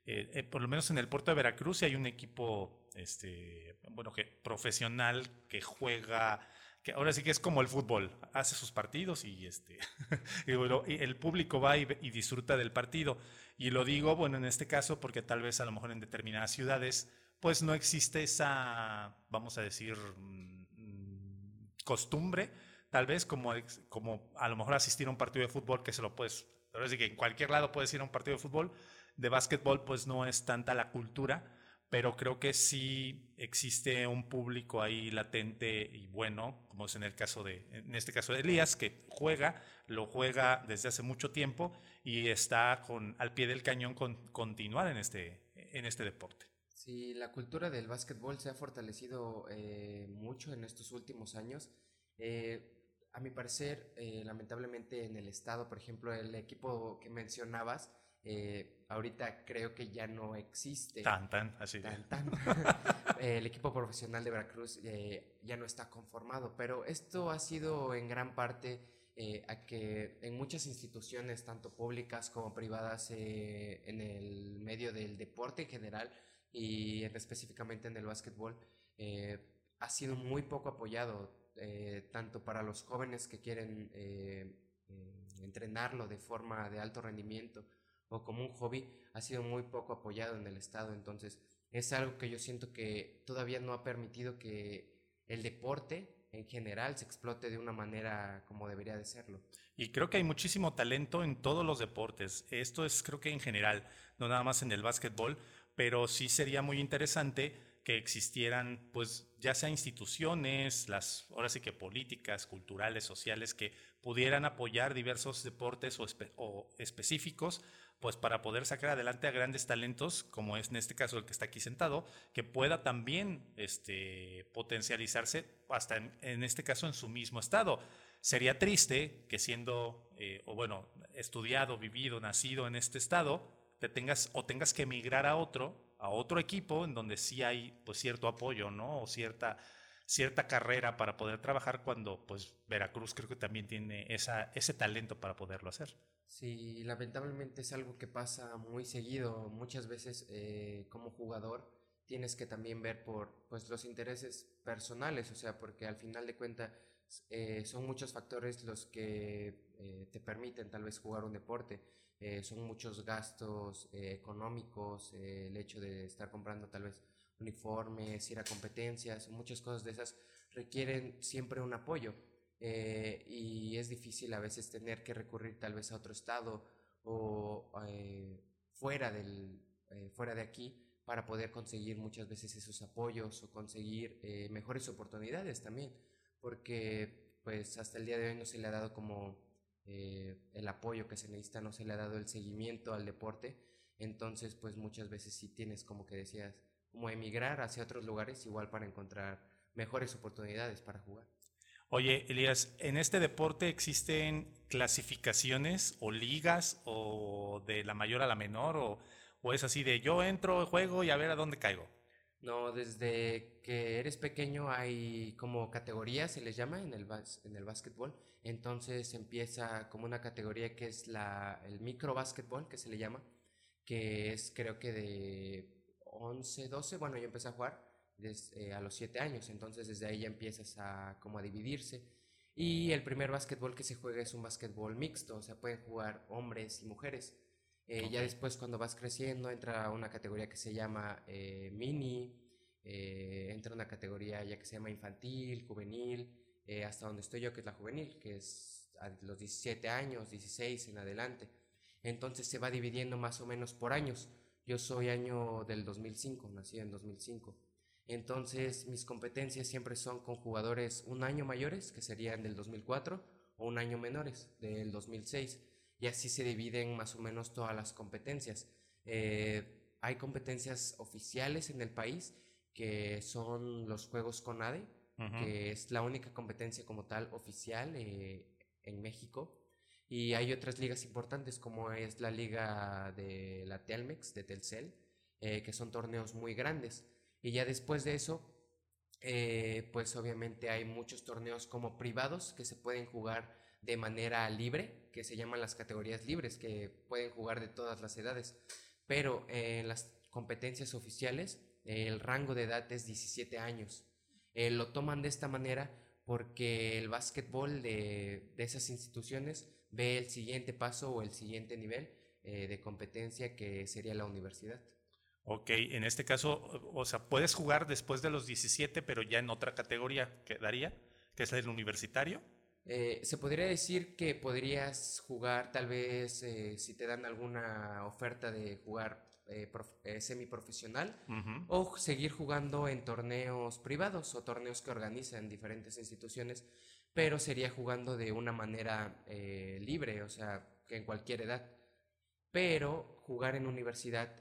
eh, eh, por lo menos en el puerto de Veracruz, hay un equipo, este, bueno, que profesional que juega, que ahora sí que es como el fútbol, hace sus partidos y este, el público va y, y disfruta del partido. Y lo digo, bueno, en este caso porque tal vez a lo mejor en determinadas ciudades pues no existe esa, vamos a decir, mm, costumbre, tal vez como, como a lo mejor asistir a un partido de fútbol que se lo puedes, pero es que en cualquier lado puedes ir a un partido de fútbol, de básquetbol pues no es tanta la cultura, pero creo que sí existe un público ahí latente y bueno, como es en el caso de, en este caso de Elías, que juega, lo juega desde hace mucho tiempo y está al pie del cañón con continuar en este, en este deporte. Sí, la cultura del básquetbol se ha fortalecido eh, mucho en estos últimos años. Eh, a mi parecer, eh, lamentablemente en el estado, por ejemplo, el equipo que mencionabas, ahorita creo que ya no existe. Tan, tan, así. Tan, tan. el equipo profesional de Veracruz ya no está conformado, pero esto ha sido en gran parte a que en muchas instituciones, tanto públicas como privadas, en el medio del deporte en general, y específicamente en el básquetbol, eh, ha sido muy poco apoyado, eh, tanto para los jóvenes que quieren eh, entrenarlo de forma de alto rendimiento o como un hobby, ha sido muy poco apoyado en el Estado. Entonces, es algo que yo siento que todavía no ha permitido que el deporte en general se explote de una manera como debería de serlo. Y creo que hay muchísimo talento en todos los deportes. Esto es creo que en general, no nada más en el básquetbol, pero sí sería muy interesante que existieran, pues, ya sea instituciones, las, ahora sí que políticas, culturales, sociales, que pudieran apoyar diversos deportes o, específicos, pues para poder sacar adelante a grandes talentos, como es en este caso el que está aquí sentado, que pueda también este, potencializarse hasta en, este caso en su mismo estado. Sería triste que siendo, eh, o bueno, estudiado, vivido, nacido en este estado, tengas o tengas que emigrar a otro, a otro equipo en donde sí hay pues cierto apoyo, ¿no? O cierta cierta carrera para poder trabajar cuando pues Veracruz creo que también tiene esa, ese talento para poderlo hacer. Sí, lamentablemente es algo que pasa muy seguido. Muchas veces eh, como jugador tienes que también ver por pues los intereses personales, o sea, porque al final de cuentas eh, son muchos factores los que eh, te permiten tal vez jugar un deporte. Eh, son muchos gastos económicos, el hecho de estar comprando tal vez uniformes, ir a competencias, muchas cosas de esas requieren siempre un apoyo. y es difícil a veces tener que recurrir tal vez a otro estado o fuera, del, fuera de aquí para poder conseguir muchas veces esos apoyos o conseguir mejores oportunidades también porque pues hasta el día de hoy no se le ha dado como eh, el apoyo que se necesita, no se le ha dado el seguimiento al deporte, entonces pues muchas veces sí tienes como que decías, como emigrar hacia otros lugares igual para encontrar mejores oportunidades para jugar. Oye, Elías, ¿en este deporte existen clasificaciones o ligas o de la mayor a la menor o, o es así de yo entro, juego y a ver a dónde caigo? No, desde que eres pequeño hay como categorías, se les llama en el, en el básquetbol. Entonces empieza como una categoría que es la, el micro básquetbol, que se le llama, que es creo que de 11, 12. Bueno, yo empecé a jugar eh, a los 7 años, entonces desde ahí ya empiezas a como a dividirse. Y el primer básquetbol que se juega es un básquetbol mixto, o sea, pueden jugar hombres y mujeres. Eh, ya después cuando vas creciendo entra una categoría que se llama eh, mini, eh, entra una categoría ya que se llama infantil, juvenil, hasta donde estoy yo que es la juvenil, que es a los 17 años, 16 en adelante. Entonces se va dividiendo más o menos por años. Yo soy año del 2005, nací en 2005. Entonces mis competencias siempre son con jugadores un año mayores, que serían del 2004, o un año menores, del 2006 y así se dividen más o menos todas las competencias. Eh, hay competencias oficiales en el país que son los Juegos CONADE, que es la única competencia como tal oficial eh, en México. Y hay otras ligas importantes como es la liga de la Telmex, de Telcel, eh, que son torneos muy grandes. Y ya después de eso, pues obviamente hay muchos torneos como privados que se pueden jugar de manera libre, que se llaman las categorías libres, que pueden jugar de todas las edades. Pero en las competencias oficiales, el rango de edad es 17 años. Eh, lo toman de esta manera porque el básquetbol de, esas instituciones ve el siguiente paso o el siguiente nivel eh, de competencia que sería la universidad. Ok, en este caso, o sea, puedes jugar después de los 17, pero ya en otra categoría quedaría, que es el universitario. Eh, se podría decir que podrías jugar tal vez eh, si te dan alguna oferta de jugar eh, eh semiprofesional o seguir jugando en torneos privados o torneos que organizan diferentes instituciones, pero sería jugando de una manera libre, o sea, que en cualquier edad. Pero jugar en universidad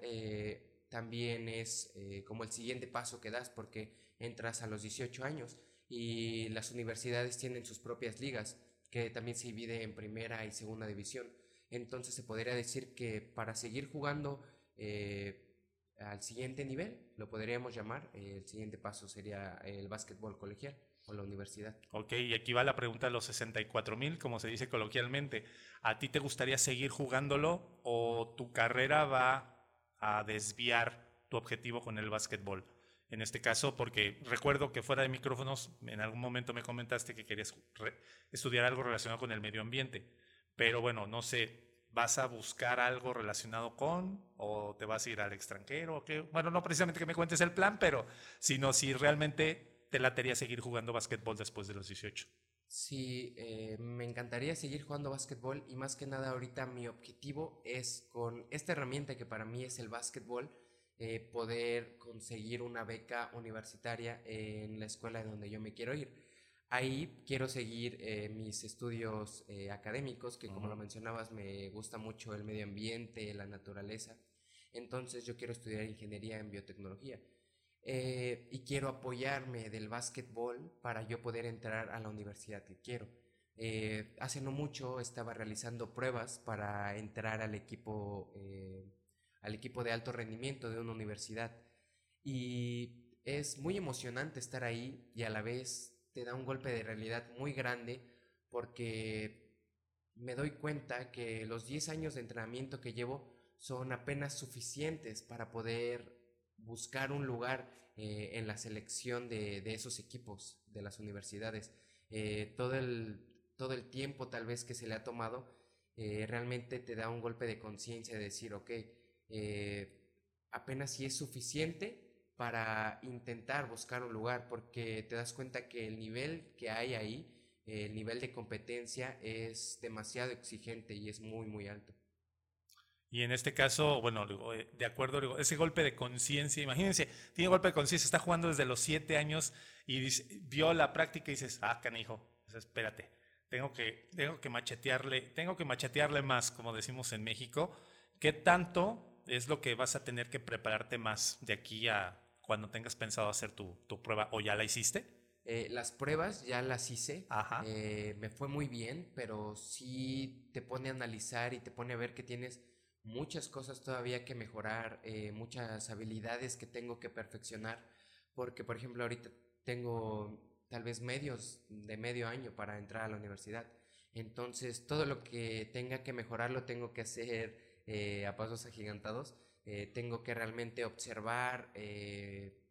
también es como el siguiente paso que das porque entras a los 18 años y las universidades tienen sus propias ligas, que también se divide en primera y segunda división. Entonces se podría decir que para seguir jugando eh, al siguiente nivel, lo podríamos llamar, el siguiente paso sería el básquetbol colegial o la universidad. Ok, y aquí va la pregunta de los 64 mil, como se dice coloquialmente. ¿A ti te gustaría seguir jugándolo o tu carrera va a desviar tu objetivo con el básquetbol? En este caso, porque recuerdo que fuera de micrófonos, en algún momento me comentaste que querías estudiar algo relacionado con el medio ambiente, pero bueno, no sé, ¿vas a buscar algo relacionado con o te vas a ir al extranjero? Bueno, no precisamente que me cuentes el plan, pero sino si realmente te latería seguir jugando básquetbol después de los 18. Sí, eh, me encantaría seguir jugando básquetbol y más que nada ahorita mi objetivo es con esta herramienta que para mí es el básquetbol, eh, poder conseguir una beca universitaria en la escuela donde yo me quiero ir. Ahí quiero seguir eh, mis estudios eh, académicos, que como lo mencionabas, me gusta mucho el medio ambiente, la naturaleza. Entonces yo quiero estudiar ingeniería en biotecnología. y quiero apoyarme del básquetbol para yo poder entrar a la universidad que quiero. hace no mucho estaba realizando pruebas para entrar al equipo al equipo de alto rendimiento de una universidad. Y es muy emocionante estar ahí y a la vez te da un golpe de realidad muy grande porque me doy cuenta que los 10 años de entrenamiento que llevo son apenas suficientes para poder buscar un lugar eh, en la selección de, esos equipos de las universidades. eh, todo, el, todo el tiempo tal vez que se le ha tomado, eh, realmente te da un golpe de conciencia de decir, ok, apenas si es suficiente para intentar buscar un lugar, porque te das cuenta que el nivel que hay ahí, el nivel de competencia es demasiado exigente y es muy, muy alto. Y en este caso, bueno, eh, de acuerdo, ese golpe de conciencia, imagínense, tiene golpe de conciencia, está jugando desde los siete años y vio la práctica y dices, ah, canijo, espérate, tengo que, tengo que machetearle, tengo que machetearle más, como decimos en México. ¿Qué tanto es lo que vas a tener que prepararte más de aquí a cuando tengas pensado hacer tu, prueba o ya la hiciste? Eh, las pruebas ya las hice, eh, me fue muy bien, pero sí te pone a analizar y te pone a ver que tienes muchas cosas todavía que mejorar, eh, muchas habilidades que tengo que perfeccionar, porque por ejemplo ahorita tengo tal vez medios de medio año para entrar a la universidad. Entonces todo lo que tenga que mejorar lo tengo que hacer eh, a pasos agigantados. Eh, tengo que realmente observar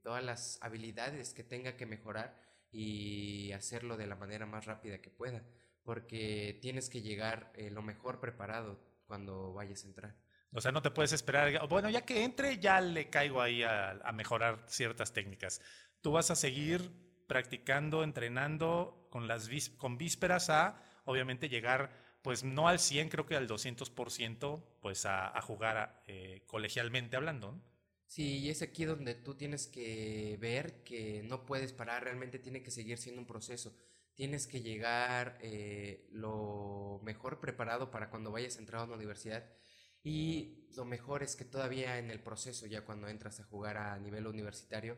todas las habilidades que tenga que mejorar y hacerlo de la manera más rápida que pueda, porque tienes que llegar lo mejor preparado cuando vayas a entrar. O sea, no te puedes esperar, bueno, ya que entre, ya le caigo ahí a, mejorar ciertas técnicas. Tú vas a seguir practicando, entrenando con las con vísperas a, obviamente, llegar, pues no al 100, creo que al 200%, pues a, jugar eh, colegialmente hablando. Sí, y es aquí donde tú tienes que ver que no puedes parar, realmente tiene que seguir siendo un proceso tienes que llegar eh, lo mejor preparado para cuando vayas a entrar a una universidad. Y lo mejor es que todavía en el proceso, ya cuando entras a jugar a nivel universitario,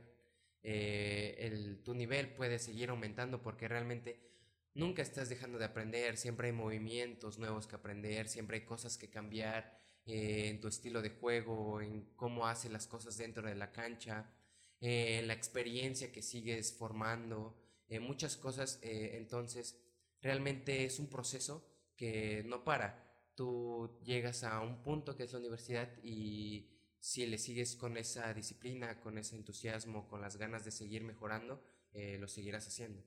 eh, tu nivel puede seguir aumentando porque realmente nunca estás dejando de aprender, siempre hay movimientos nuevos que aprender, siempre hay cosas que cambiar eh, en tu estilo de juego, en cómo haces las cosas dentro de la cancha, en la experiencia que sigues formando. Eh, muchas cosas, eh, entonces realmente es un proceso que no para. Tú llegas a un punto que es la universidad y si le sigues con esa disciplina, con ese entusiasmo, con las ganas de seguir mejorando, eh, lo seguirás haciendo.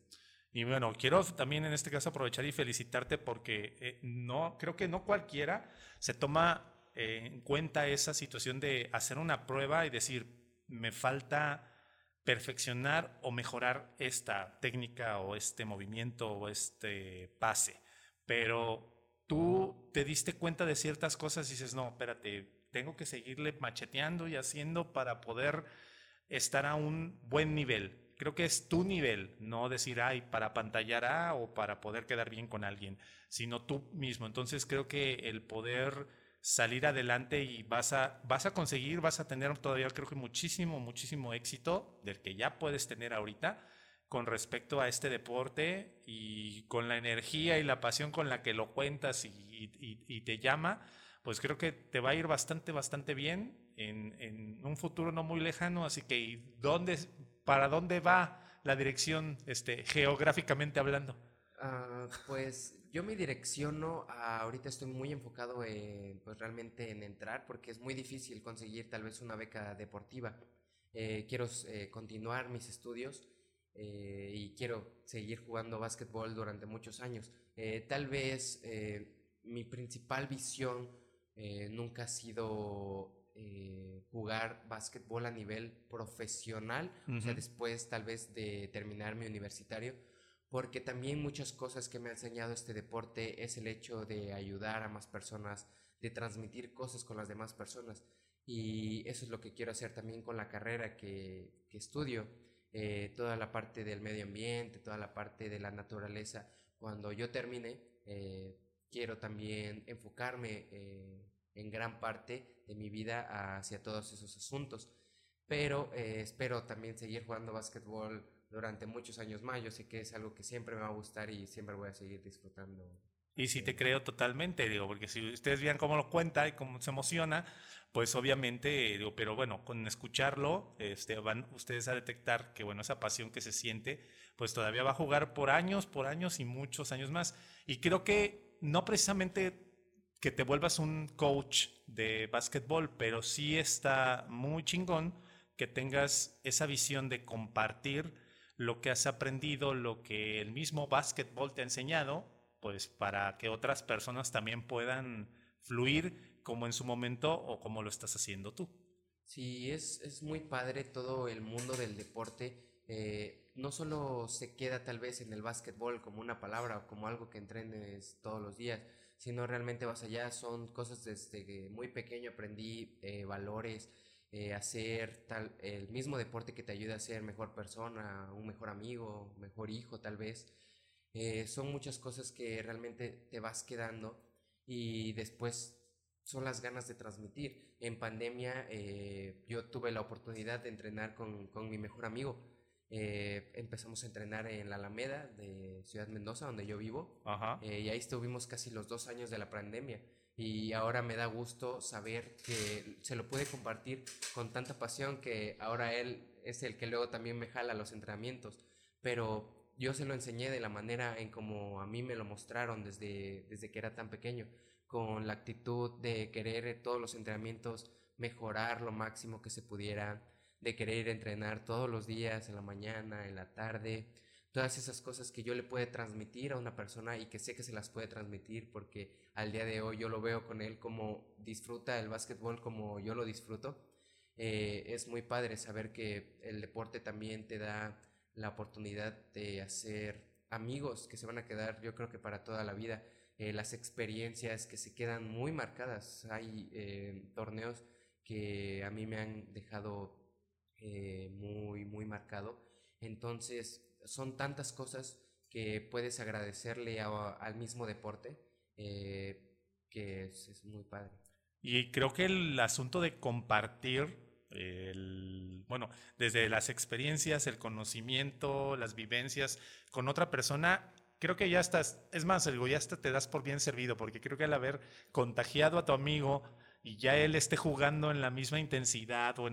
Y bueno, quiero también en este caso aprovechar y felicitarte porque no, creo que no cualquiera se toma en cuenta esa situación de hacer una prueba y decir, me falta perfeccionar o mejorar esta técnica o este movimiento o este pase. Pero tú te diste cuenta de ciertas cosas y dices, no, espérate, tengo que seguirle macheteando y haciendo para poder estar a un buen nivel. Creo que es tu nivel, no decir, ay, para pantallar a o para poder quedar bien con alguien, sino tú mismo. Entonces creo que el poder salir adelante y vas a, vas a conseguir, vas a tener todavía creo que muchísimo, muchísimo éxito del que ya puedes tener ahorita con respecto a este deporte y con la energía y la pasión con la que lo cuentas y, te llama, pues creo que te va a ir bastante, bastante bien en, un futuro no muy lejano. Así que, ¿dónde, ¿para dónde va la dirección este, geográficamente hablando? Ah, pues yo me direcciono, ahorita estoy muy enfocado en, pues realmente en entrar porque es muy difícil conseguir tal vez una beca deportiva. Eh, quiero eh, continuar mis estudios eh, y quiero seguir jugando básquetbol durante muchos años. tal vez mi principal visión nunca ha sido jugar básquetbol a nivel profesional, o sea, después tal vez de terminar mi universitario porque también muchas cosas que me ha enseñado este deporte es el hecho de ayudar a más personas, de transmitir cosas con las demás personas. Y eso es lo que quiero hacer también con la carrera que, estudio, eh, toda la parte del medio ambiente, toda la parte de la naturaleza. Cuando yo termine, eh, quiero también enfocarme eh, en gran parte de mi vida hacia todos esos asuntos. Pero espero también seguir jugando básquetbol durante muchos años más. Yo sé que es algo que siempre me va a gustar y siempre voy a seguir disfrutando. Y sí te creo totalmente, digo, porque si ustedes vean cómo lo cuenta y cómo se emociona, pues obviamente, digo, pero bueno, con escucharlo, este, van ustedes a detectar que, bueno, esa pasión que se siente, pues todavía va a jugar por años, por años y muchos años más. Y creo que no precisamente que te vuelvas un coach de básquetbol, pero sí está muy chingón que tengas esa visión de compartir lo que has aprendido, lo que el mismo básquetbol te ha enseñado, pues para que otras personas también puedan fluir como en su momento o como lo estás haciendo tú. Sí, es, es muy padre todo el mundo del deporte. Eh, no solo se queda tal vez en el básquetbol como una palabra o como algo que entrenes todos los días, sino realmente vas allá, son cosas desde que muy pequeño aprendí eh, valores, eh, hacer tal, el mismo deporte que te ayuda a ser mejor persona, un mejor amigo, mejor hijo tal vez. son muchas cosas que realmente te vas quedando y después son las ganas de transmitir. En pandemia eh, yo tuve la oportunidad de entrenar con, con mi mejor amigo. Eh, empezamos a entrenar en la Alameda de Ciudad Mendoza, donde yo vivo. Eh, y ahí estuvimos casi los dos años de la pandemia. Y ahora me da gusto saber que se lo puede compartir con tanta pasión que ahora él es el que luego también me jala los entrenamientos. Pero yo se lo enseñé de la manera en como a mí me lo mostraron desde, desde que era tan pequeño con la actitud de querer todos los entrenamientos mejorar lo máximo que se pudiera, de querer entrenar todos los días, en la mañana, en la tarde, todas esas cosas que yo le puedo transmitir a una persona y que sé que se las puede transmitir porque al día de hoy yo lo veo con él como disfruta el básquetbol como yo lo disfruto. Eh, es muy padre saber que el deporte también te da la oportunidad de hacer amigos que se van a quedar yo creo que para toda la vida eh, las experiencias que se quedan muy marcadas. Hay eh, torneos que a mí me han dejado eh, muy, muy marcado. Entonces, son tantas cosas que puedes agradecerle al mismo deporte que es, muy padre. Y creo que el asunto de compartir el, bueno, desde las experiencias, el conocimiento, las vivencias con otra persona, creo que ya estás, es más, algo ya te das por bien servido, porque creo que al haber contagiado a tu amigo y ya él esté jugando en la misma intensidad o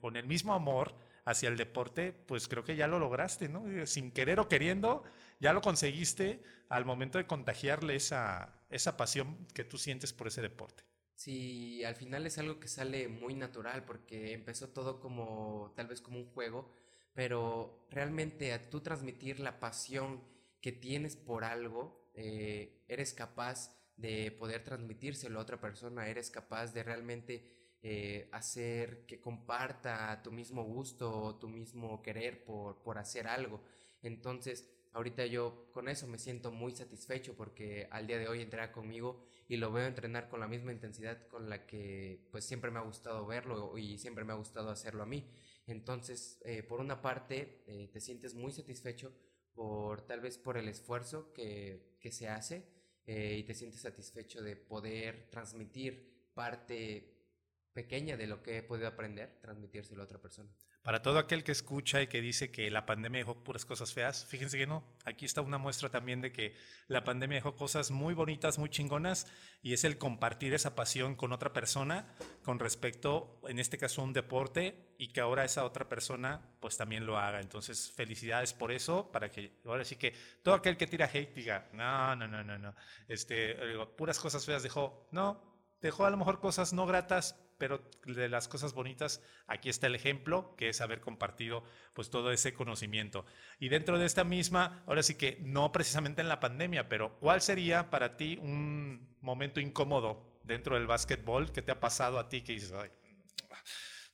con el mismo amor hacia el deporte, pues creo que ya lo lograste, ¿no? Sin querer o queriendo, ya lo conseguiste al momento de contagiarle esa, esa pasión que tú sientes por ese deporte. Sí, al final es algo que sale muy natural porque empezó todo como tal vez como un juego, pero realmente a tú transmitir la pasión que tienes por algo, eh, eres capaz de poder transmitírselo a otra persona, eres capaz de realmente eh, hacer que comparta tu mismo gusto o tu mismo querer por, por hacer algo. Entonces, ahorita yo con eso me siento muy satisfecho porque al día de hoy entrena conmigo y lo veo entrenar con la misma intensidad con la que pues siempre me ha gustado verlo y siempre me ha gustado hacerlo a mí. Entonces, eh, por una parte, te sientes muy satisfecho por tal vez por el esfuerzo que, que se hace eh, y te sientes satisfecho de poder transmitir parte pequeña de lo que he podido aprender, transmitírselo a otra persona. Para todo aquel que escucha y que dice que la pandemia dejó puras cosas feas, fíjense que no. Aquí está una muestra también de que la pandemia dejó cosas muy bonitas, muy chingonas, y es el compartir esa pasión con otra persona con respecto, en este caso, a un deporte, y que ahora esa otra persona pues también lo haga. Entonces, felicidades por eso, para que ahora sí que todo aquel que tira hate diga, no, no, no, no, no, este, puras cosas feas dejó. No, dejó a lo mejor cosas no gratas, pero de las cosas bonitas, aquí está el ejemplo, que es haber compartido pues todo ese conocimiento. Y dentro de esta misma, ahora sí que no precisamente en la pandemia, pero ¿cuál sería para ti un momento incómodo dentro del básquetbol que te ha pasado a ti que dices, Ay,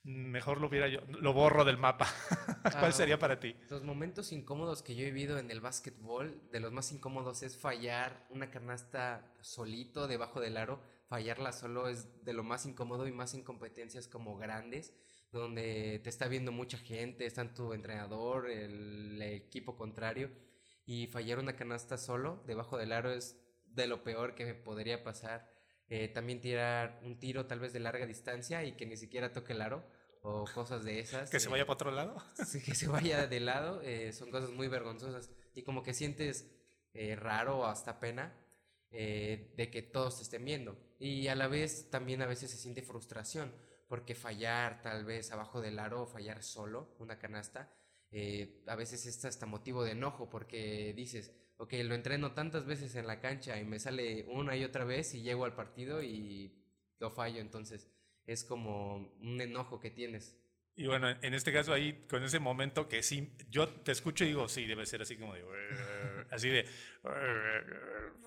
mejor lo hubiera yo, lo borro del mapa? ¿Cuál sería para ti? Los momentos incómodos que yo he vivido en el básquetbol, de los más incómodos es fallar una canasta solito debajo del aro fallarla solo es de lo más incómodo y más en competencias como grandes, donde te está viendo mucha gente, está tu entrenador, el, equipo contrario, y fallar una canasta solo debajo del aro es de lo peor que me podría pasar. Eh, también tirar un tiro tal vez de larga distancia y que ni siquiera toque el aro o cosas de esas. ¿Que se vaya para otro lado? Que se vaya de lado, eh, son cosas muy vergonzosas y como que sientes eh, raro o hasta pena eh, de que todos te estén viendo. Y a la vez también a veces se siente frustración, porque fallar tal vez abajo del aro fallar solo una canasta, eh, a veces es hasta motivo de enojo, porque dices, ok, lo entreno tantas veces en la cancha y me sale una y otra vez y llego al partido y lo fallo, entonces es como un enojo que tienes. Y bueno, en este caso ahí, con ese momento que sí, yo te escucho y digo, sí, debe ser así como de, así de,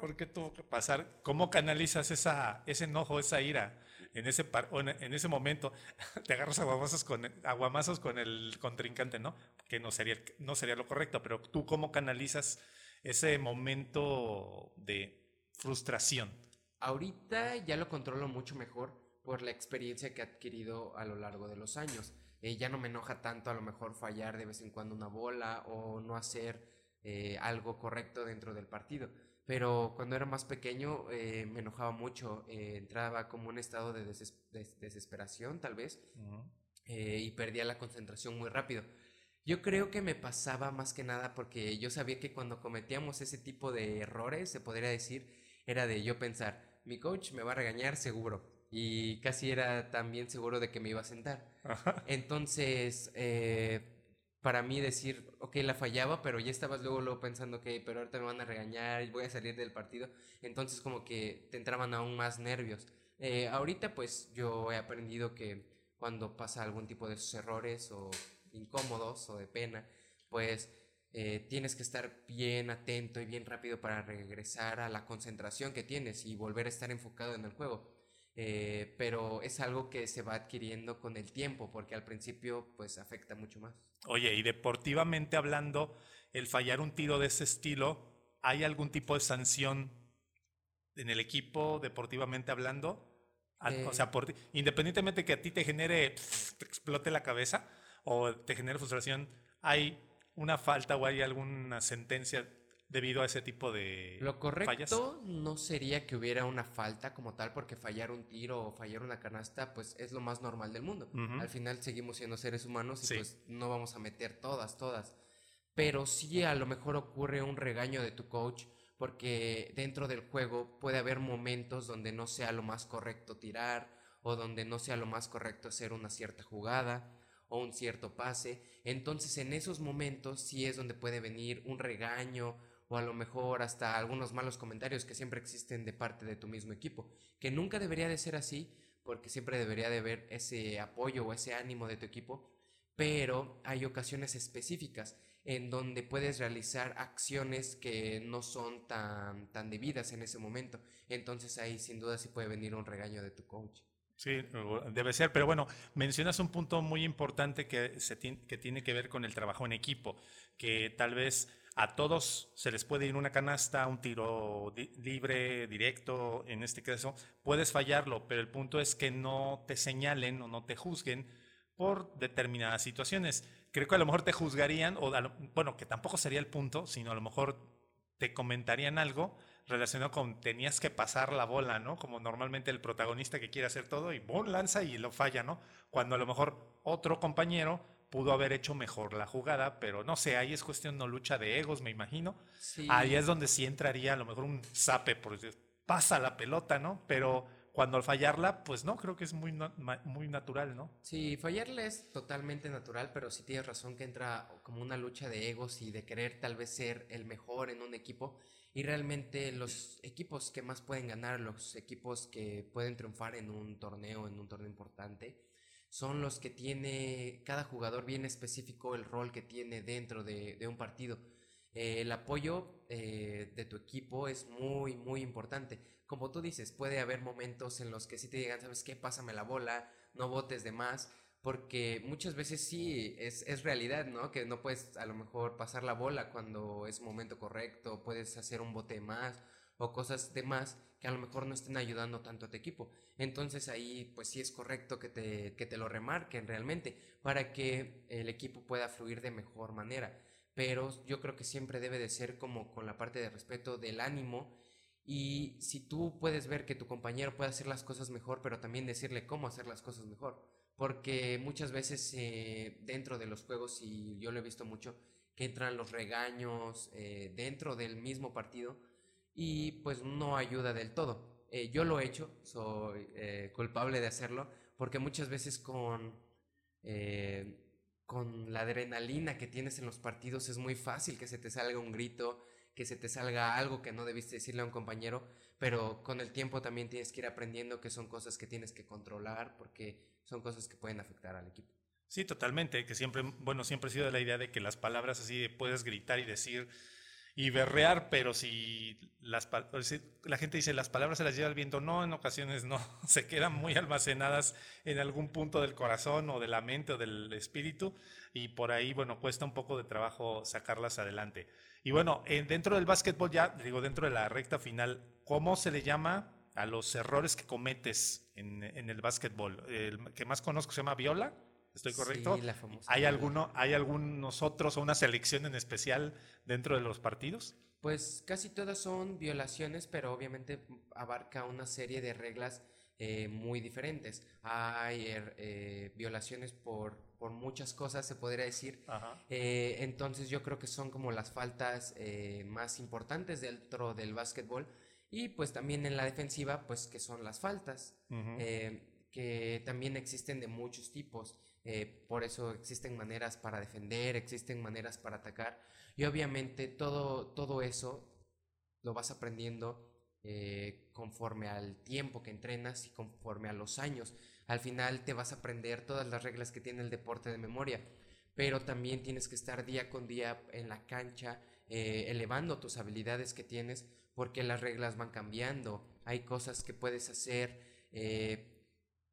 ¿por qué tuvo que pasar? ¿Cómo canalizas esa, ese enojo, esa ira? En ese, en ese momento te agarras aguamazos con, aguamazos con el contrincante, ¿no? Que no sería, no sería lo correcto, pero tú cómo canalizas ese momento de frustración. Ahorita ya lo controlo mucho mejor por la experiencia que he adquirido a lo largo de los años. Eh, ya no me enoja tanto a lo mejor fallar de vez en cuando una bola o no hacer eh, algo correcto dentro del partido. Pero cuando era más pequeño eh, me enojaba mucho, entraba como un estado de, desesperación tal vez y perdía la concentración muy rápido. Yo creo que me pasaba más que nada porque yo sabía que cuando cometíamos ese tipo de errores, se podría decir, era de yo pensar, mi coach me va a regañar seguro. Y casi era también seguro de que me iba a sentar. Entonces, eh, para mí decir, ok, la fallaba, pero ya estabas luego, luego pensando, que pero ahorita me van a regañar y voy a salir del partido. Entonces, como que te entraban aún más nervios. Eh, ahorita, pues yo he aprendido que cuando pasa algún tipo de errores o incómodos o de pena, pues eh, tienes que estar bien atento y bien rápido para regresar a la concentración que tienes y volver a estar enfocado en el juego. Eh, pero es algo que se va adquiriendo con el tiempo, porque al principio pues afecta mucho más. Oye, y deportivamente hablando, el fallar un tiro de ese estilo, ¿hay algún tipo de sanción en el equipo deportivamente hablando? o sea, eh. independientemente que a ti te genere, te explote la cabeza o te genere frustración, ¿hay una falta o hay alguna sentencia debido a ese tipo de Lo correcto no sería que hubiera una falta como tal, porque fallar un tiro o fallar una canasta, pues es lo más normal del mundo. Al final seguimos siendo seres humanos y pues no vamos a meter todas, todas. Pero sí a lo mejor ocurre un regaño de tu coach, porque dentro del juego puede haber momentos donde no sea lo más correcto tirar o donde no sea lo más correcto hacer una cierta jugada o un cierto pase. Entonces en esos momentos sí es donde puede venir un regaño o a lo mejor hasta algunos malos comentarios que siempre existen de parte de tu mismo equipo, que nunca debería de ser así, porque siempre debería de haber ese apoyo o ese ánimo de tu equipo, pero hay ocasiones específicas en donde puedes realizar acciones que no son tan, tan debidas en ese momento. Entonces ahí sin duda sí puede venir un regaño de tu coach. Sí, debe ser, pero bueno, mencionas un punto muy importante que, se que tiene que ver con el trabajo en equipo, que tal vez a todos se les puede ir una canasta, un tiro libre, directo, en este caso, puedes fallarlo, pero el punto es que no te señalen o no te juzguen por determinadas situaciones. Creo que a lo mejor te juzgarían, o bueno, que tampoco sería el punto, sino a lo mejor te comentarían algo relacionado con tenías que pasar la bola, ¿no? Como normalmente el protagonista que quiere hacer todo y ¡bum! lanza y lo falla, ¿no? Cuando a lo mejor otro compañero pudo haber hecho mejor la jugada, pero no sé, ahí es cuestión no lucha de egos, me imagino. Ahí es donde sí entraría a lo mejor un zape, porque pasa la pelota, ¿no? Pero cuando al fallarla, pues no, creo que es muy, muy natural, ¿no? Sí, fallarla es totalmente natural, pero sí tienes razón que entra como una lucha de egos y de querer tal vez ser el mejor en un equipo. Y realmente los equipos que más pueden ganar, los equipos que pueden triunfar en un torneo, en un torneo importante, son los que tiene cada jugador bien específico el rol que tiene dentro de, un partido. Eh, el apoyo eh, de tu equipo es muy, muy importante. Como tú dices, puede haber momentos en los que sí te digan, ¿sabes qué? Pásame la bola, no votes de más, porque muchas veces sí es, es, realidad, ¿no? Que no puedes a lo mejor pasar la bola cuando es momento correcto, puedes hacer un bote más o cosas de más que a lo mejor no estén ayudando tanto a tu equipo. Entonces ahí pues sí es correcto que te, que te lo remarquen realmente para que el equipo pueda fluir de mejor manera. Pero yo creo que siempre debe de ser como con la parte de respeto del ánimo y si tú puedes ver que tu compañero puede hacer las cosas mejor, pero también decirle cómo hacer las cosas mejor. Porque muchas veces eh, dentro de los juegos, y yo lo he visto mucho, que entran los regaños eh, dentro del mismo partido y pues no ayuda del todo. Eh, yo lo he hecho, soy eh, culpable de hacerlo, porque muchas veces con, eh, con la adrenalina que tienes en los partidos es muy fácil que se te salga un grito, que se te salga algo que no debiste decirle a un compañero, pero con el tiempo también tienes que ir aprendiendo que son cosas que tienes que controlar porque son cosas que pueden afectar al equipo. Sí, totalmente, que siempre, bueno, siempre he sido la idea de que las palabras así puedes gritar y decir y berrear, pero si la gente dice las palabras se las lleva el viento, no, en ocasiones no, se quedan muy almacenadas en algún punto del corazón o de la mente o del espíritu y por ahí, bueno, cuesta un poco de trabajo sacarlas adelante. Y bueno, dentro del básquetbol ya, digo, dentro de la recta final, ¿cómo se le llama a los errores que cometes en, en el básquetbol? El que más conozco se llama viola. ¿Estoy correcto? Sí, la famosa ¿Hay, alguno, ¿Hay algunos otros o una selección en especial dentro de los partidos? Pues casi todas son violaciones, pero obviamente abarca una serie de reglas eh, muy diferentes. Hay er, eh, violaciones por, por, muchas cosas, se podría decir. Eh, entonces yo creo que son como las faltas más importantes dentro del básquetbol. Y pues también en la defensiva, pues que son las faltas, que también existen de muchos tipos. Eh, por eso existen maneras para defender, existen maneras para atacar. Y obviamente todo, todo eso lo vas aprendiendo eh, conforme al tiempo que entrenas y conforme a los años. Al final te vas a aprender todas las reglas que tiene el deporte de memoria, pero también tienes que estar día con día en la cancha, eh, elevando tus habilidades que tienes, porque las reglas van cambiando. Hay cosas que puedes hacer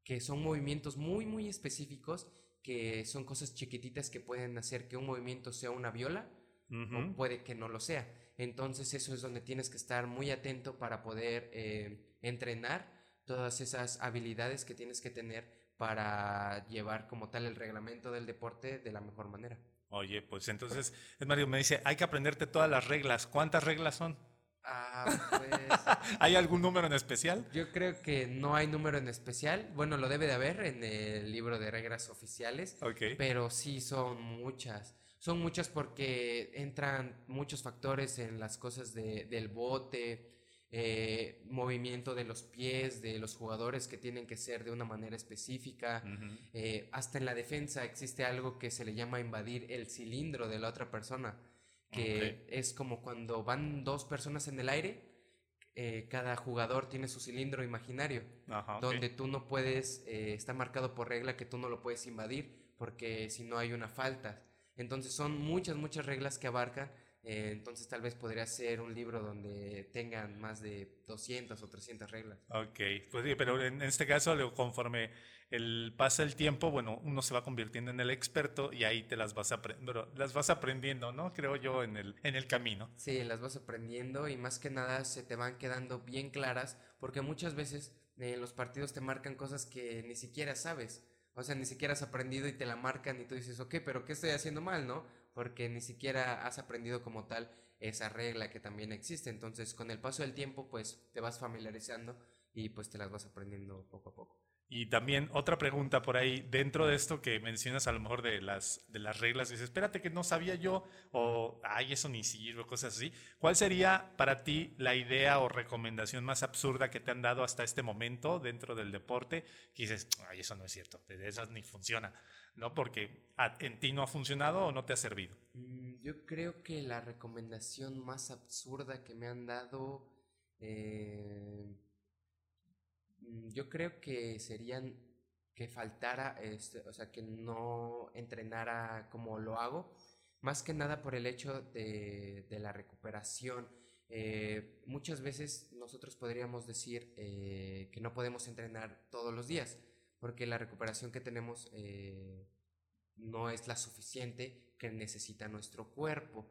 que son movimientos muy, muy específicos, que son cosas chiquititas que pueden hacer que un movimiento sea una viola o puede que no lo sea. Entonces eso es donde tienes que estar muy atento para poder eh, entrenar todas esas habilidades que tienes que tener para llevar como tal el reglamento del deporte de la mejor manera. Oye, pues entonces, Mario me dice, hay que aprenderte todas las reglas. ¿Cuántas reglas son? Ah, pues. ¿Hay algún número en especial? Yo creo que no hay número en especial. Bueno, lo debe de haber en el libro de reglas oficiales. Pero sí son muchas. Son muchas porque entran muchos factores en las cosas del bote, eh, movimiento de los pies de los jugadores que tienen que ser de una manera específica. Eh, hasta en la defensa existe algo que se le llama invadir el cilindro de la otra persona que es como cuando van dos personas en el aire, eh, cada jugador tiene su cilindro imaginario, donde tú no puedes, eh, está marcado por regla que tú no lo puedes invadir, porque si no hay una falta. Entonces son muchas, muchas reglas que abarcan eh, entonces tal vez podría ser un libro donde tengan más de 200 o 300 reglas. Ok, pues sí, pero en este caso conforme el pasa el tiempo, bueno, uno se va convirtiendo en el experto y ahí te las vas, las vas aprendiendo, ¿no? Creo yo en el, en el camino. Sí, las vas aprendiendo y más que nada se te van quedando bien claras porque muchas veces en eh, los partidos te marcan cosas que ni siquiera sabes. O sea, ni siquiera has aprendido y te la marcan y tú dices, ok, pero ¿qué estoy haciendo mal, no? porque ni siquiera has aprendido como tal esa regla que también existe. Entonces, con el paso del tiempo, pues te vas familiarizando y pues te las vas aprendiendo poco a poco. Y también otra pregunta por ahí, dentro de esto que mencionas a lo mejor de las, de las reglas, dices, espérate que no sabía yo, o ay, eso ni sirve, cosas así. ¿Cuál sería para ti la idea o recomendación más absurda que te han dado hasta este momento dentro del deporte? Que dices, ay, eso no es cierto, esas ni funciona. ¿no? Porque en ti no ha funcionado o no te ha servido. Mm, yo creo que la recomendación más absurda que me han dado, eh, yo creo que serían que faltara, este, o sea, que no entrenara como lo hago, más que nada por el hecho de, la recuperación. Eh, muchas veces nosotros podríamos decir eh, que no podemos entrenar todos los días porque la recuperación que tenemos eh, no es la suficiente que necesita nuestro cuerpo.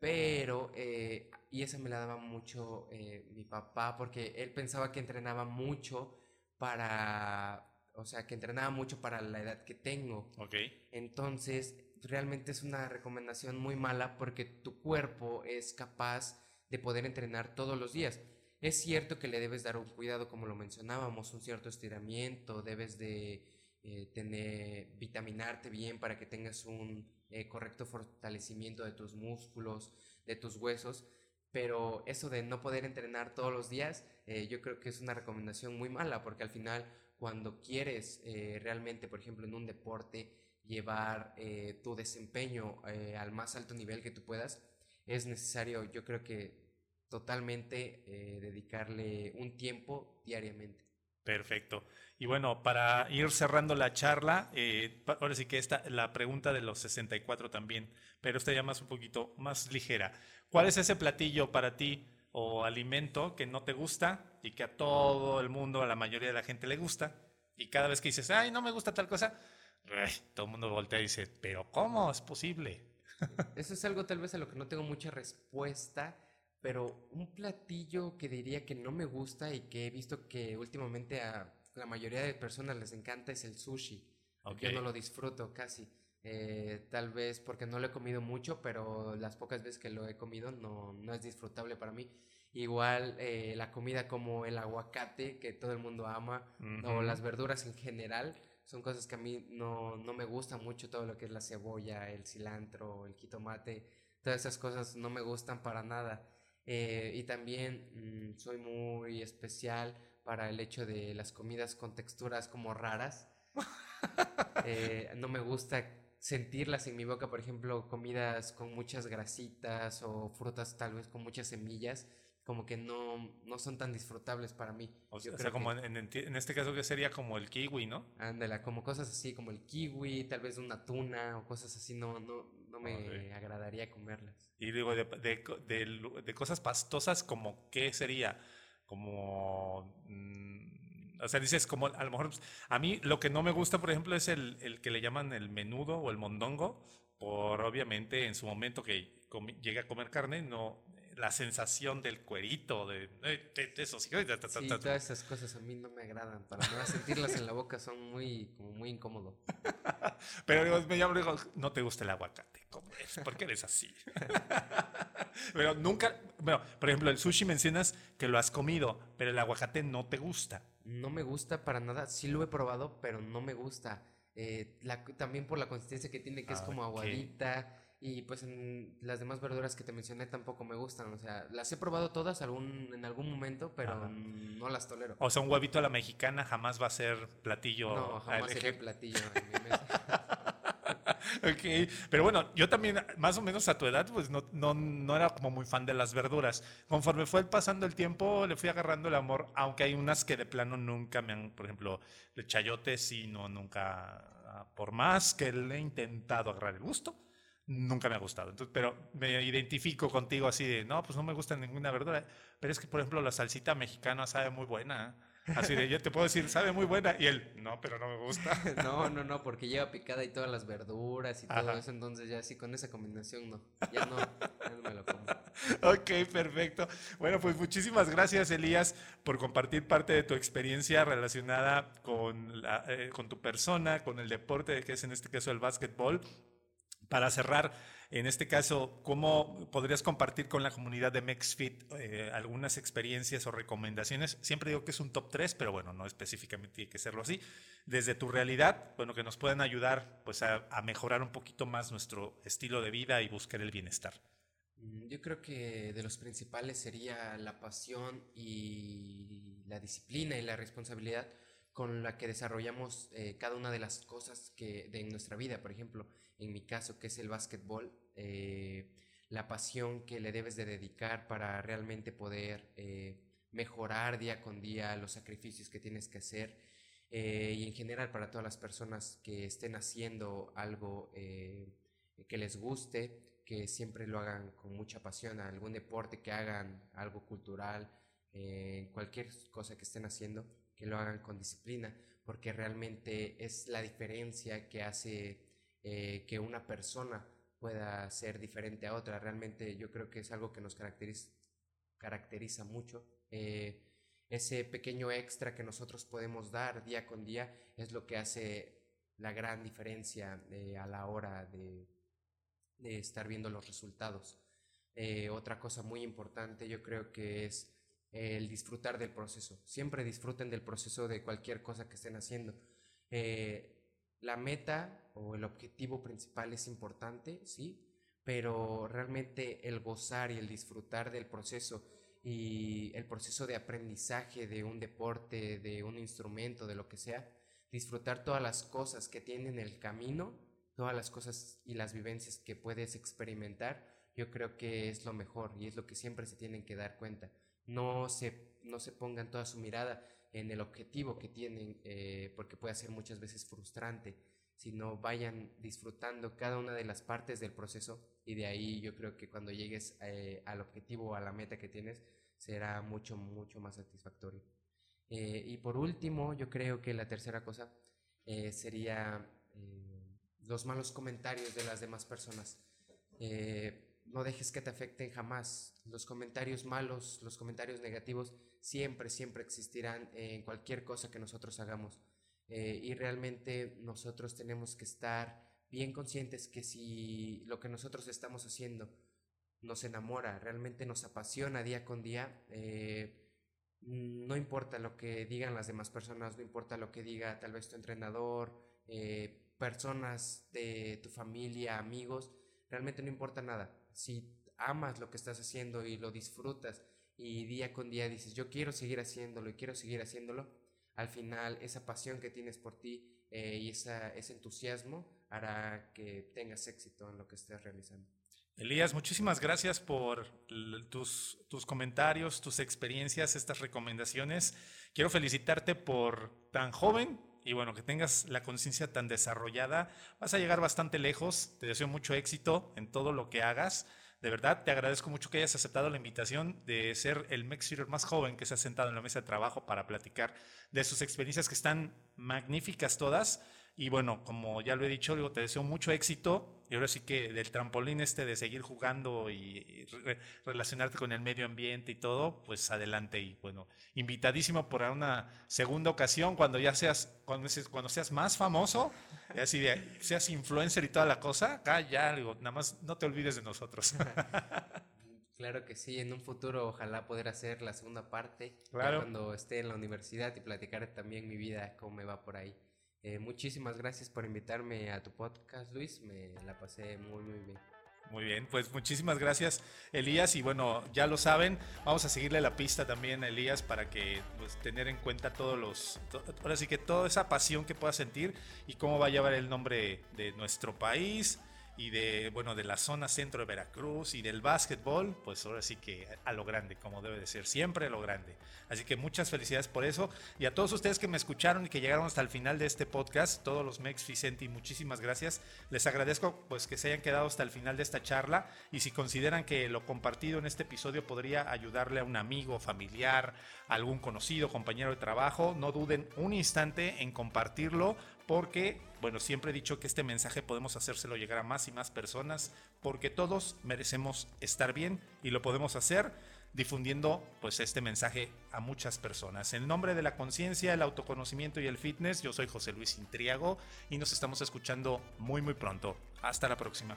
Pero, eh, y esa me la daba mucho eh, mi papá, porque él pensaba que entrenaba mucho para, o sea, que entrenaba mucho para la edad que tengo. Ok. Entonces, realmente es una recomendación muy mala porque tu cuerpo es capaz de poder entrenar todos los días. Es cierto que le debes dar un cuidado, como lo mencionábamos, un cierto estiramiento, debes de eh, tener, vitaminarte bien para que tengas un eh, correcto fortalecimiento de tus músculos, de tus huesos, pero eso de no poder entrenar todos los días, eh, yo creo que es una recomendación muy mala, porque al final cuando quieres realmente, por ejemplo, en un deporte, llevar tu desempeño al más alto nivel que tú puedas, es necesario, yo creo que totalmente eh, dedicarle un tiempo diariamente. Perfecto. Y bueno, para ir cerrando la charla, eh, ahora sí que esta, la pregunta de los 64 también, pero esta ya más un poquito más ligera. ¿Cuál es ese platillo para ti o alimento que no te gusta y que a todo el mundo, a la mayoría de la gente le gusta? Y cada vez que dices, ay, no me gusta tal cosa, todo el mundo voltea y dice, pero ¿cómo es posible? Eso es algo tal vez a lo que no tengo mucha respuesta, pero un platillo que diría que no me gusta y que he visto que últimamente a la mayoría de personas les encanta es el sushi. Yo no lo disfruto casi. Eh, tal vez porque no lo he comido mucho, pero las pocas veces que lo he comido no, no es disfrutable para mí. Igual eh, la comida como el aguacate, que todo el mundo ama, o las verduras en general, son cosas que a mí no, no me gustan mucho, todo lo que es la cebolla, el cilantro, el jitomate, todas esas cosas no me gustan para nada. Eh, y también mm, soy muy especial para el hecho de las comidas con texturas como raras. Eh, no me gusta sentirlas en mi boca, por ejemplo, comidas con muchas grasitas o frutas tal vez con muchas semillas, como que no, no son tan disfrutables para mí. O sea, como en, en, este caso que sería como el kiwi, ¿no? Ándala, como cosas así, como el kiwi, tal vez una tuna o cosas así, no, no, no me agradaría comerlas. Y digo, de, de, de, cosas pastosas, como qué sería? Como... Mm, o sea, dices como a lo mejor... Pues, a mí lo que no me gusta, por ejemplo, es el, el que le llaman el menudo o el mondongo, por obviamente en su momento que llegué a comer carne, no, la sensación del cuerito, de, de, eso. Sí, todas esas cosas a mí no me agradan. Para no sentirlas en la boca son muy, como muy incómodo. Pero digo, me llamo digo, no te gusta el aguacate. ¿Cómo es? ¿Por qué eres así? pero nunca, bueno, por ejemplo, el sushi mencionas que lo has comido, pero el aguacate no te gusta. No me gusta para nada. Sí lo he probado, pero no me gusta. Eh, también por la consistencia que tiene, que es ah, como aguadita. Y pues en las demás verduras que te mencioné tampoco me gustan. O sea, las he probado todas algún, en algún momento, pero no las tolero. O sea, un huevito a la mexicana jamás va a ser platillo. No, jamás sería platillo en mi mesa. ok, pero bueno, yo también, más o menos a tu edad, pues no, no, no era como muy fan de las verduras. Conforme fue pasando el tiempo, le fui agarrando el amor, aunque hay unas que de plano nunca me han, por ejemplo, el chayote, sí, no, nunca, ah, por más que le he intentado agarrar el gusto nunca me ha gustado. Entonces, pero me identifico contigo así de, no, pues no me gusta ninguna verdura. Pero es que, por ejemplo, la salsita mexicana sabe muy buena. Así de, yo te puedo decir, sabe muy buena. Y él, no, pero no me gusta. No, no, no, porque lleva picada y todas las verduras y todo eso. Entonces, ya así con esa combinación, no. Ya no, ya no me lo como. Ok, perfecto. Bueno, pues muchísimas gracias, Elías, por compartir parte de tu experiencia relacionada con, la, eh, con tu persona, con el deporte, que es en este caso el básquetbol. Para cerrar, en este caso, ¿cómo podrías compartir con la comunidad de MexFit eh, algunas experiencias o recomendaciones? Siempre digo que es un top 3, pero bueno, no específicamente tiene que serlo así. Desde tu realidad, bueno, que nos puedan ayudar pues, a, a mejorar un poquito más nuestro estilo de vida y buscar el bienestar. Mm, yo creo que de los principales sería la pasión y la disciplina y la responsabilidad con la que desarrollamos eh, cada una de las cosas que de nuestra vida. Por ejemplo, en mi caso, que es el básquetbol, eh, la pasión que le debes de dedicar para realmente poder eh, mejorar día con día los sacrificios que tienes que hacer y en general para todas las personas que estén haciendo algo que les guste, que siempre lo hagan con mucha pasión, algún deporte que hagan, algo cultural, cualquier cosa que estén haciendo que lo hagan con disciplina, porque realmente es la diferencia que hace eh, que una persona pueda ser diferente a otra. Realmente yo creo que es algo que nos caracteriza, caracteriza mucho. Eh, ese pequeño extra que nosotros podemos dar día con día es lo que hace la gran diferencia eh, a la hora de, de, estar viendo los resultados. otra cosa muy importante yo creo que es el disfrutar del proceso. Siempre disfruten del proceso de cualquier cosa que estén haciendo. Eh, la meta o el objetivo principal es importante, sí, pero realmente el gozar y el disfrutar del proceso y el proceso de aprendizaje de un deporte, de un instrumento, de lo que sea, disfrutar todas las cosas que tienen el camino, todas las cosas y las vivencias que puedes experimentar, yo creo que es lo mejor y es lo que siempre se tienen que dar cuenta no se, no se pongan toda su mirada en el objetivo que tienen, eh, porque puede ser muchas veces frustrante, sino vayan disfrutando cada una de las partes del proceso y de ahí yo creo que cuando llegues eh, al objetivo o a la meta que tienes será mucho, mucho más satisfactorio. Eh, y por último, yo creo que la tercera cosa sería los malos comentarios de las demás personas. No dejes que te afecten jamás. Los comentarios malos, los comentarios negativos siempre, siempre existirán en cualquier cosa que nosotros hagamos. Eh, y realmente nosotros tenemos que estar bien conscientes que si lo que nosotros estamos haciendo nos enamora, realmente nos apasiona día con día, eh, no importa lo que digan las demás personas, no importa lo que diga tal vez tu entrenador, eh, personas de tu familia, amigos, realmente no importa nada. Si amas lo que estás haciendo y lo disfrutas y día con día dices, yo quiero seguir haciéndolo y quiero seguir haciéndolo, al final esa pasión que tienes por ti eh, y esa, ese entusiasmo hará que tengas éxito en lo que estés realizando. Elías, muchísimas gracias por tus, tus comentarios, tus experiencias, estas recomendaciones. Quiero felicitarte por tan joven y bueno, que tengas la conciencia tan desarrollada. Vas a llegar bastante lejos. Te deseo mucho éxito en todo lo que hagas. De verdad, te agradezco mucho que hayas aceptado la invitación de ser el Mexfitter más joven que se ha sentado en la mesa de trabajo para platicar de sus experiencias que están magníficas todas. Y bueno, como ya lo he dicho, digo, te deseo mucho éxito. Y ahora sí que del trampolín este de seguir jugando y relacionarte con el medio ambiente y todo, pues adelante. Y bueno, invitadísimo por una segunda ocasión cuando ya seas, cuando, cuando seas más famoso, así de, seas influencer y toda la cosa, acá ya, digo, nada más no te olvides de nosotros. Claro que sí, en un futuro ojalá poder hacer la segunda parte cuando esté en la universidad y platicar también mi vida, cómo me va por ahí. Eh, muchísimas gracias por invitarme a tu podcast, Luis. Me la pasé muy, muy bien. Muy bien, pues muchísimas gracias, Elías. Y bueno, ya lo saben, vamos a seguirle la pista también a Elías para que pues, tener en cuenta todos los, ahora sí que toda esa pasión que pueda sentir y cómo va a llevar el nombre de nuestro país, y de, bueno, de la zona centro de Veracruz y del básquetbol, pues ahora sí que a lo grande, como debe de ser, siempre a lo grande. Así que muchas felicidades por eso. Y a todos ustedes que me escucharon y que llegaron hasta el final de este podcast, todos los Mex Vicenti, muchísimas gracias. Les agradezco pues que se hayan quedado hasta el final de esta charla y si consideran que lo compartido en este episodio podría ayudarle a un amigo, familiar, algún conocido, compañero de trabajo, no duden un instante en compartirlo porque, bueno, siempre he dicho que este mensaje podemos hacérselo llegar a más y más personas, porque todos merecemos estar bien y lo podemos hacer difundiendo pues este mensaje a muchas personas. En nombre de la conciencia, el autoconocimiento y el fitness, yo soy José Luis Intriago y nos estamos escuchando muy muy pronto. Hasta la próxima.